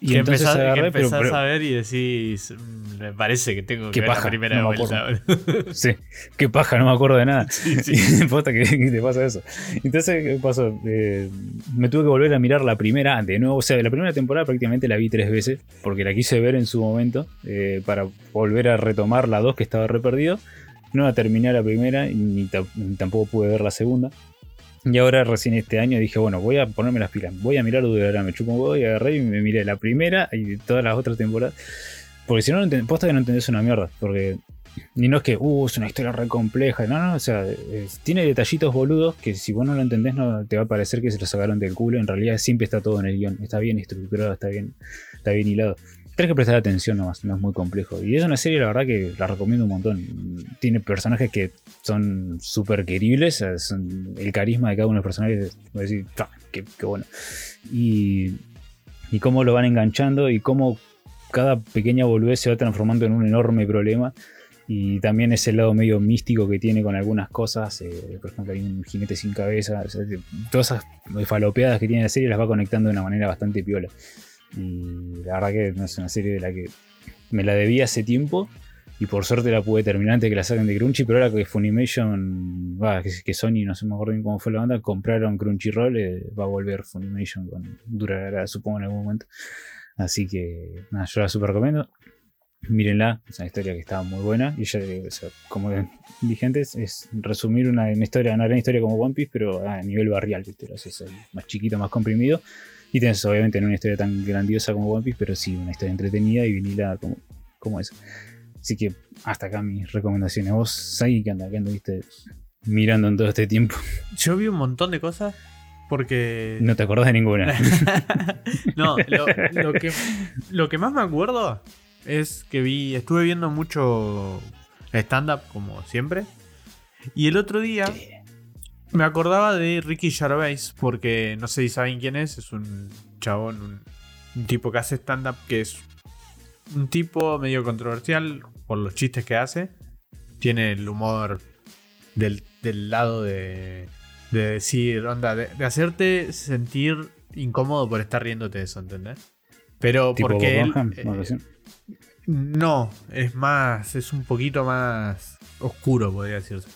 y que entonces empezás, que agarré, empezás pero- a ver y decís, "Mm, me parece que tengo que ver paja, la primera no vuelta. Sí, qué paja, no me acuerdo de nada. sí, sí. Y posta que, que te pasa eso. Entonces, ¿qué pasó? Eh, me tuve que volver a mirar la primera de nuevo. O sea, la primera temporada prácticamente la vi tres veces, porque la quise ver en su momento, eh, para volver a retomar la dos que estaba re perdido. No la terminé la primera, y ni tampoco pude ver la segunda. Y ahora recién este año dije, bueno, voy a ponerme las pilas, voy a mirar Durará, me chupo un huevo y agarré y me miré la primera y todas las otras temporadas. Porque si no, no posta que no entendés una mierda. Porque ni no es que, uh, es una historia re compleja. No, no, o sea, tiene detallitos boludos que si vos no lo entendés no te va a parecer que se lo sacaron del culo. En realidad siempre está todo en el guion. Está bien estructurado, está bien, está bien hilado. Tenés que prestar atención nomás, no es muy complejo. Y es una serie, la verdad, que la recomiendo un montón. Tiene personajes que son súper queribles. son- el carisma de cada uno de los personajes, voy decir, "Ta, qué, bueno. Y, cómo lo van enganchando y cómo cada pequeña boludez se va transformando en un enorme problema. Y también ese lado medio místico que tiene con algunas cosas. eh, por ejemplo, hay un jinete sin cabeza. todas esas falopeadas que tiene la serie las va conectando de una manera bastante piola. Y la verdad que no es una serie de la que me la debía hace tiempo. Y por suerte la pude terminar antes que la saquen de Crunchy. Pero ahora que Funimation, va, que, que Sony, no sé me acuerdo bien cómo fue la banda, compraron Crunchyroll, eh, va a volver Funimation. Con, durará, supongo, en algún momento. Así que nada, yo la super recomiendo. Mírenla, es una historia que está muy buena. Y ya, o sea, como dije antes, es resumir una, una historia, una gran historia como One Piece, pero a nivel barrial, ¿viste? O sea, más chiquito, más comprimido. Y tenés, obviamente, no una historia tan grandiosa como One Piece, pero sí una historia entretenida y vinila como, como esa. Así que hasta acá mis recomendaciones. Vos, Sai, ¿qué onda? ¿Qué anduviste mirando en todo este tiempo? Yo vi un montón de cosas porque... No te acordás de ninguna. no, lo, lo que, lo que más me acuerdo es que vi, estuve viendo mucho stand-up como siempre. Y el otro día me acordaba de Ricky Gervais porque no sé si saben quién es, es un chabón, un, un tipo que hace stand-up que es un tipo medio controversial por los chistes que hace. Tiene el humor del, del lado de, de decir, onda, de, de hacerte sentir incómodo por estar riéndote de eso, ¿entendés? Pero tipo porque... él, eh, no, es más, es un poquito más oscuro, podría decirse.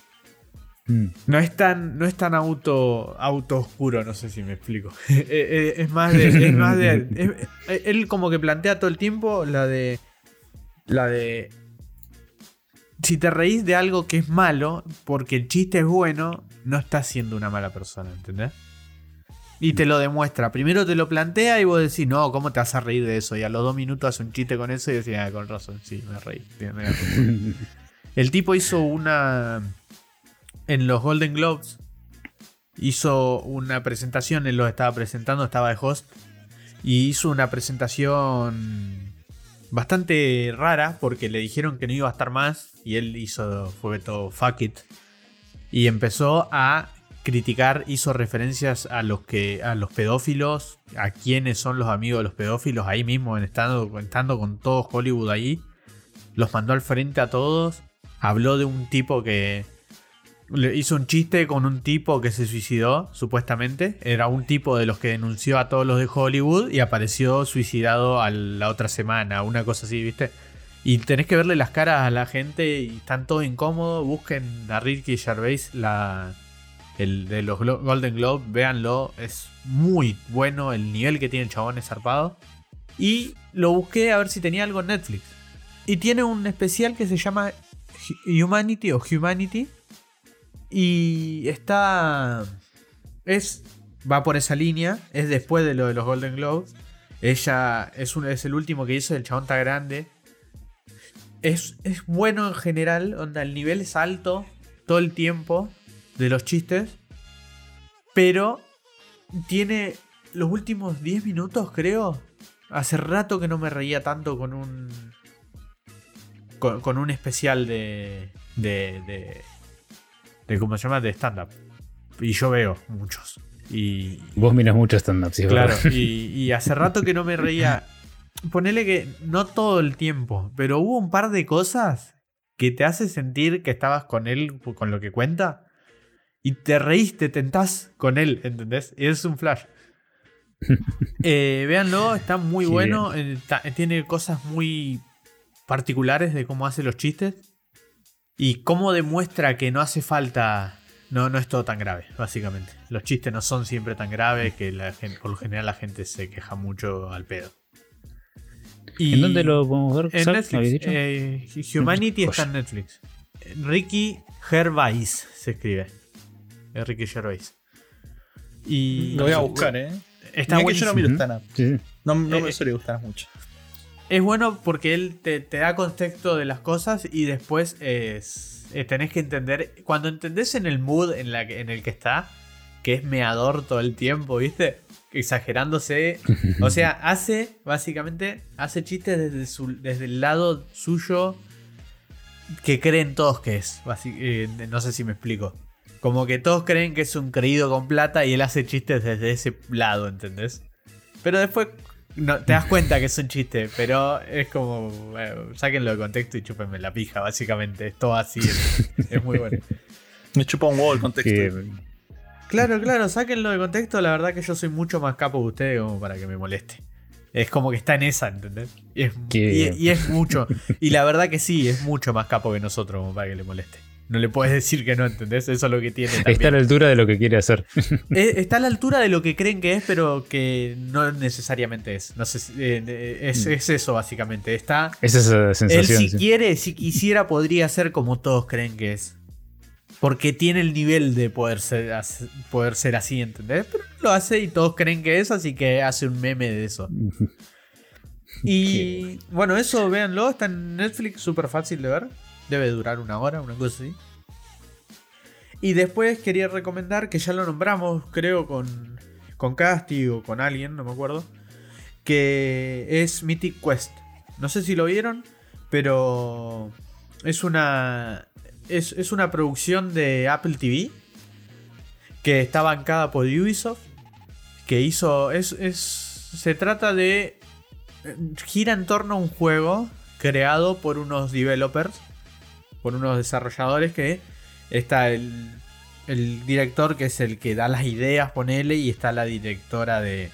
No es tan, no es tan auto, auto oscuro, no sé si me explico. Eh, eh, es más de, es más de- es- eh, él como que plantea todo el tiempo la de, la de si te reís de algo que es malo, porque el chiste es bueno, no estás siendo una mala persona, ¿entendés? Y te lo demuestra. Primero te lo plantea y vos decís, no, ¿cómo te vas a reír de eso? Y a los dos minutos hace un chiste con eso y decís, ah, con razón, sí, me reí. tiene razón". El tipo hizo una. En los Golden Globes. Hizo una presentación. Él lo estaba presentando, estaba de host. Y hizo una presentación. Bastante rara. Porque le dijeron que no iba a estar más. Y él hizo. Fue todo fuck it. Y empezó a criticar. Hizo referencias a los que. a los pedófilos. A quiénes son los amigos de los pedófilos. Ahí mismo, en estando, estando con todo Hollywood ahí. Los mandó al frente a todos habló de un tipo que le hizo un chiste con un tipo que se suicidó, supuestamente. Era un tipo de los que denunció a todos los de Hollywood y apareció suicidado la otra semana, una cosa así, ¿viste? Y tenés que verle las caras a la gente y están todos incómodos. Busquen a Ricky Gervais, la, el de los Golden Globe, véanlo. Es muy bueno el nivel que tiene el chabón es zarpado. Y lo busqué a ver si tenía algo en Netflix. Y tiene un especial que se llama Hu- Humanity o Humanity. Y está. Es. Va por esa línea. Es después de lo de los Golden Globes. Ella es, un, es el último que hizo. El chabón está grande. Es, es bueno en general. Onda, el nivel es alto todo el tiempo de los chistes. Pero tiene los últimos 10 minutos, creo. Hace rato que no me reía tanto con un. Con, con un especial de. de. de. De ¿Cómo se llama? De stand-up. Y yo veo muchos. Y. Vos miras mucho stand-up, sí, Claro, y, y hace rato que no me reía. Ponele que no todo el tiempo, pero hubo un par de cosas que te hace sentir que estabas con él, con lo que cuenta, y te reíste, tentás con él, ¿entendés? Y es un flash. Eh, véanlo, está muy bueno, eh, ta- tiene cosas muy particulares de cómo hace los chistes y cómo demuestra que no hace falta, no, no es todo tan grave, básicamente. Los chistes no son siempre tan graves que la gen- por lo general la gente se queja mucho al pedo. Y ¿En dónde lo podemos ver? En? Netflix. Eh, Humanity está en Netflix. Ricky Gervais se escribe. Es Ricky Gervais. Y Lo voy a buscar, eh. Está Mirá que yo no miro stand-up. Sí, sí. No, no Eh, me suele gustar mucho. Es bueno porque él te, te da contexto de las cosas y después es, tenés que entender. Cuando entendés en el mood en, la en el que está, que es meador todo el tiempo, ¿viste? Exagerándose. O sea, hace, básicamente, hace chistes desde, su- desde el lado suyo que creen todos que es. eh, no sé si me explico. Como que todos creen que es un creído con plata y él hace chistes desde ese lado, ¿entendés? Pero después no, te das cuenta que es un chiste, pero es como. bueno, sáquenlo de contexto y chúpenme la pija, básicamente. Es todo así. Es, es muy bueno. Me chupa un huevo el contexto. Que- Claro, claro, sáquenlo de contexto. La verdad que yo soy mucho más capo que ustedes como para que me moleste. Es como que está en esa, ¿entendés? Y es, y es mucho. Y la verdad que sí, es mucho más capo que nosotros como para que le moleste. No le puedes decir que no, ¿entendés? Eso es lo que tiene también. Está a la altura de lo que quiere hacer. Eh, está a la altura de lo que creen que es, pero que no necesariamente es. No sé eh, eh, es, es eso, básicamente. Está. Es esa Él, sensación. si sí. quiere, si quisiera, podría ser como todos creen que es. Porque tiene el nivel de poder ser, poder ser así, ¿entendés? Pero lo hace y todos creen que es, así que hace un meme de eso. Y bueno, eso véanlo, está en Netflix, súper fácil de ver. Debe durar una hora, una cosa así. Y después quería recomendar, que ya lo nombramos, creo, con, con Casti o con alguien, no me acuerdo. Que es Mythic Quest. No sé si lo vieron, pero es una. Es, es una producción de Apple TV. Que está bancada por Ubisoft. Que hizo. Es, es, se trata de. Gira en torno a un juego creado por unos developers. Por unos desarrolladores que está el, director que es el que da las ideas, ponele, y está la directora de,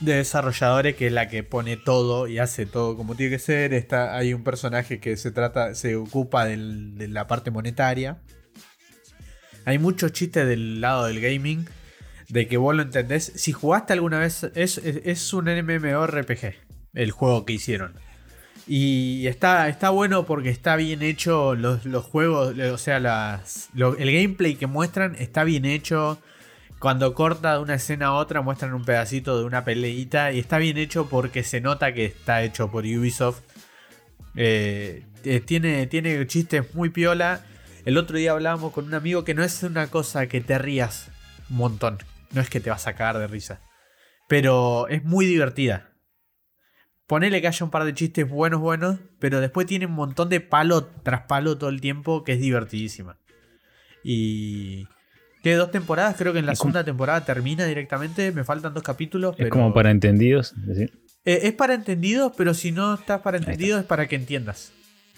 de desarrolladores que es la que pone todo y hace todo como tiene que ser. Está, hay un personaje que se trata, se ocupa de la parte monetaria. Hay muchos chistes del lado del gaming. De que vos lo entendés. Si jugaste alguna vez. Es, es, es un MMORPG. El juego que hicieron. Y está, está bueno porque está bien hecho los, los juegos, o sea, el gameplay que muestran está bien hecho. Cuando corta de una escena a otra muestran un pedacito de una peleita y está bien hecho porque se nota que está hecho por Ubisoft. Eh, eh, tiene, tiene chistes muy piola. El otro día hablábamos con un amigo que no es una cosa que te rías un montón. No es que te vas a cagar de risa. Pero es muy divertida. Ponele que haya un par de chistes buenos, buenos. Pero después tiene un montón de palo tras palo todo el tiempo que es divertidísima. Y... Tiene dos temporadas, creo que en la Es como- segunda temporada termina directamente. Me faltan dos capítulos. Es como para entendidos. es decir, Eh, es para entendidos, pero si no estás para entendidos es para que entiendas.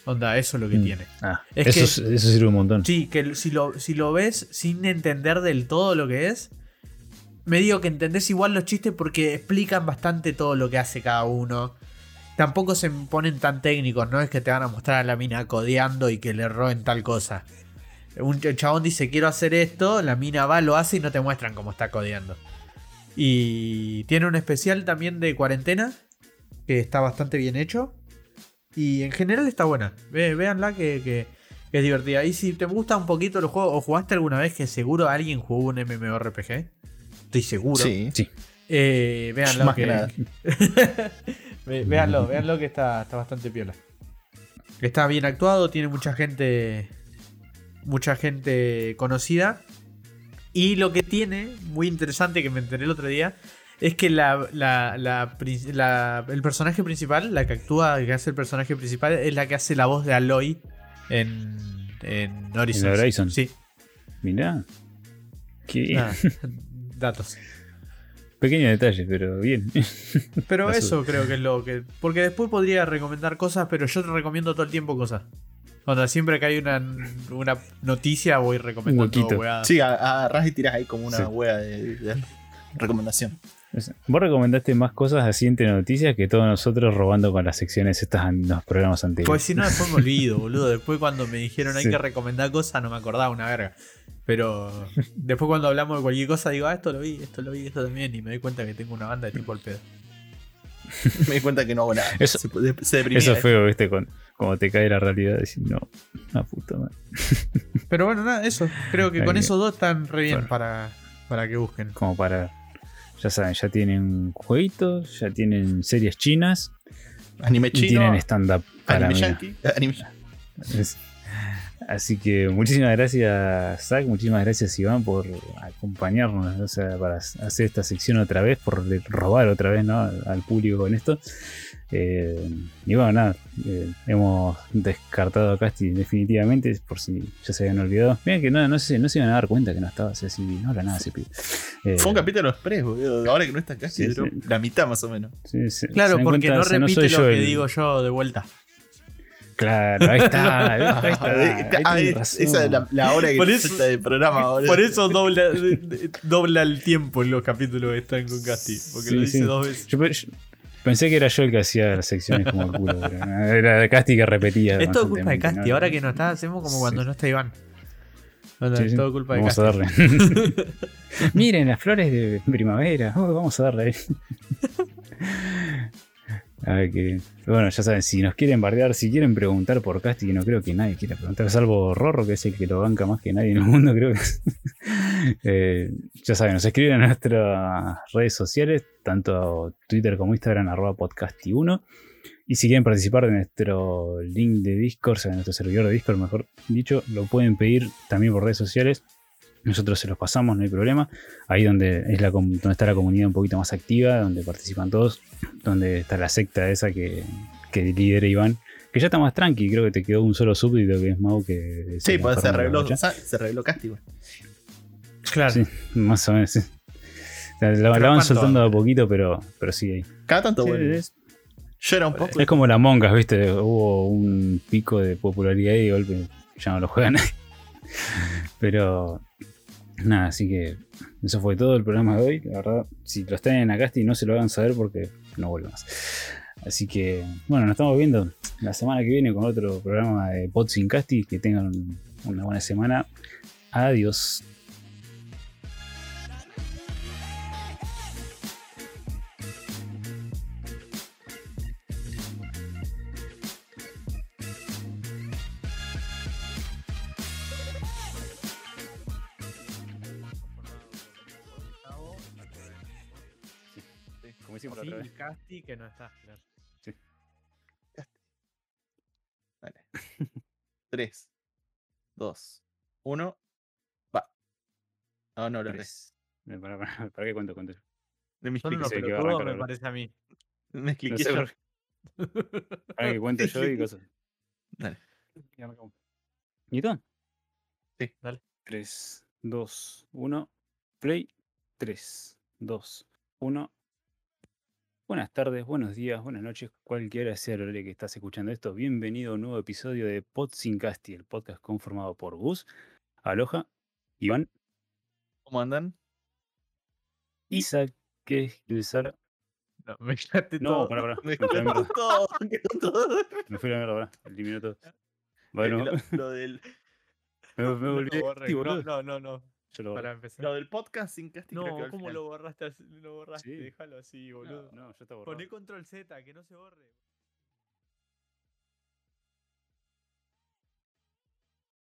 Onda, eso es lo que Mm. tiene. Ah, Es eso, que- es- eso sirve un montón. Sí, que si lo, si lo ves sin entender del todo lo que es, medio que entendés igual los chistes porque explican bastante todo lo que hace cada uno. Tampoco se ponen tan técnicos, no es que te van a mostrar a la mina codeando y que le roben tal cosa. Un ch- chabón dice quiero hacer esto, la mina va, lo hace y no te muestran cómo está codeando. Y tiene un especial también de cuarentena, que está bastante bien hecho. Y en general está buena. Ve, véanla que, es divertida. Y si te gusta un poquito el juego, o jugaste alguna vez que seguro alguien jugó un MMORPG. Estoy seguro. Sí. Sí. Eh, véanlo Más que, que nada. Véanlo, véanlo que está, está bastante piola. Está bien actuado, tiene mucha gente. Mucha gente conocida. Y lo que tiene, muy interesante que me enteré el otro día, es que la, la- la el personaje principal, la que actúa, que hace el personaje principal, es la que hace la voz de Aloy en, en Horizon. En Horizon. Sí, Mirá. Qué nada, datos. pequeño detalle, pero bien. Pero eso creo que es lo que. Porque después podría recomendar cosas, pero yo te recomiendo todo el tiempo cosas. Cuando siempre que hay una, una noticia voy recomendando huevadas. Sí, a- agarrás y tirás ahí como una Sí. hueá de, de recomendación. Vos recomendaste más cosas así entre noticias que todos nosotros robando con las secciones estas en los programas anteriores. Pues si no, después me olvido, boludo. Después cuando me dijeron hay Sí. que recomendar cosas, no me acordaba una verga. Pero después cuando hablamos de cualquier cosa, digo, ah, esto lo vi, esto lo vi, esto también. Y me doy cuenta que tengo una banda de tipo al pedo. Me di cuenta que no hago nada. Eso- se, se- deprimía, Eso ¿eh? es feo, viste, con, como te cae la realidad. Decir, no, la puta madre. Pero bueno, nada, eso. Creo que Ahí con bien. esos dos están re bien Bueno. para, para que busquen. Como para. Ya saben, ya tienen jueguitos, ya tienen series chinas Anime y chino, tienen stand-up para anime yankee, anime Es- Así que muchísimas gracias, Zach. Muchísimas gracias, Iván, por acompañarnos, o sea, para hacer esta sección otra vez, por robar otra vez ¿no? al público con esto. Eh, y bueno, nada, eh, hemos descartado a Casti definitivamente, por si ya se habían olvidado. Miren que no, no, se, no se iban a dar cuenta que no estaba, o sea, si no habla nada ese pibe. Eh, Fue un capítulo express, boludo. Ahora que no está Sí, sí. la mitad más o menos. sí, sí, se Claro, porque cuenta, no repite lo yo que el- digo yo de vuelta. Claro, ahí está, ahí está. ahí Ah, esa es la, la hora que Por eso- del programa, boludo. Por eso dobla, dobla el tiempo en los capítulos que están con Casti. Porque Sí, lo dice sí. dos veces. Yo, pe- yo pensé que era yo el que hacía las secciones como el culo, era de Casti que repetía. Es todo culpa de Casti. ¿no? Ahora que no está, hacemos como cuando Sí. no está Iván. Sí, es todo culpa de Vamos Casti. a darle. Miren las flores de primavera. Oh, vamos a darle ahí. Bueno, ya saben, si nos quieren bardear, si quieren preguntar por Casti, que no creo que nadie quiera preguntar, salvo Rorro, que es el que lo banca más que nadie en el mundo, creo que. Eh, ya saben, nos escriben a nuestras redes sociales, tanto Twitter como Instagram, arroba podcasti1. Y si quieren participar de nuestro link de Discord, o sea, de nuestro servidor de Discord, mejor dicho, lo pueden pedir también por redes sociales. Nosotros se los pasamos, no hay problema. Ahí donde, es la, donde está la comunidad un poquito más activa, donde participan todos, donde está la secta esa que, que lidera Iván. Que ya está más tranqui, creo que te quedó un solo súbdito que es Mau que... Sí, le pues se sa- se arregló Casti, güey. Claro. Sí, más o menos, sí. O sea, La, van ¿cuánto? soltando de a poquito, pero, pero sí ahí. Cada tanto, Sí, es, Yo era un poco. es como la Mongas, ¿viste? Hubo un pico de popularidad y de golpe ya no lo juegan. Pero nada, así que eso fue todo el programa de hoy. La verdad, si lo están en Acasti no se lo hagan saber porque no vuelve más. Así que, bueno, nos estamos viendo la semana que viene con otro programa de Pod sin Casti. Que tengan una buena semana. Adiós. Casti que no está. claro. Dale. 3, 2, 1. Va. No, no, lo. Tres. Eh, Para, para, para qué cuento. Me que va a pelotudos, arrancar me parece a mí. me No cliqué sé por Para que cuento yo y cosas. Dale. Y arrancamos. ¿Listo? Sí. Dale. 3, 2, 1. Play. 3, 2, 1. Buenas tardes, buenos días, buenas noches, cualquiera sea el horario que estás escuchando esto. Bienvenido a un nuevo episodio de Pod Sin Casti, el podcast conformado por Gus, Aloha, Iván, ¿Cómo andan? Isaac, que es el Sara. No, me quedaste No, todo. pará, pará. Me Me mierda. todo, quedó todo. Me fui a la mierda, pará. Eliminé todo. Bueno, lo, lo del, me, me volví. No, no, no, no. Yo lo borré. Para empezar. lo del podcast sin casting creo que No, al ¿cómo lo borraste? Lo borraste, Sí. déjalo así, boludo. No, ya está borrado. Poné control Z, que no se borre.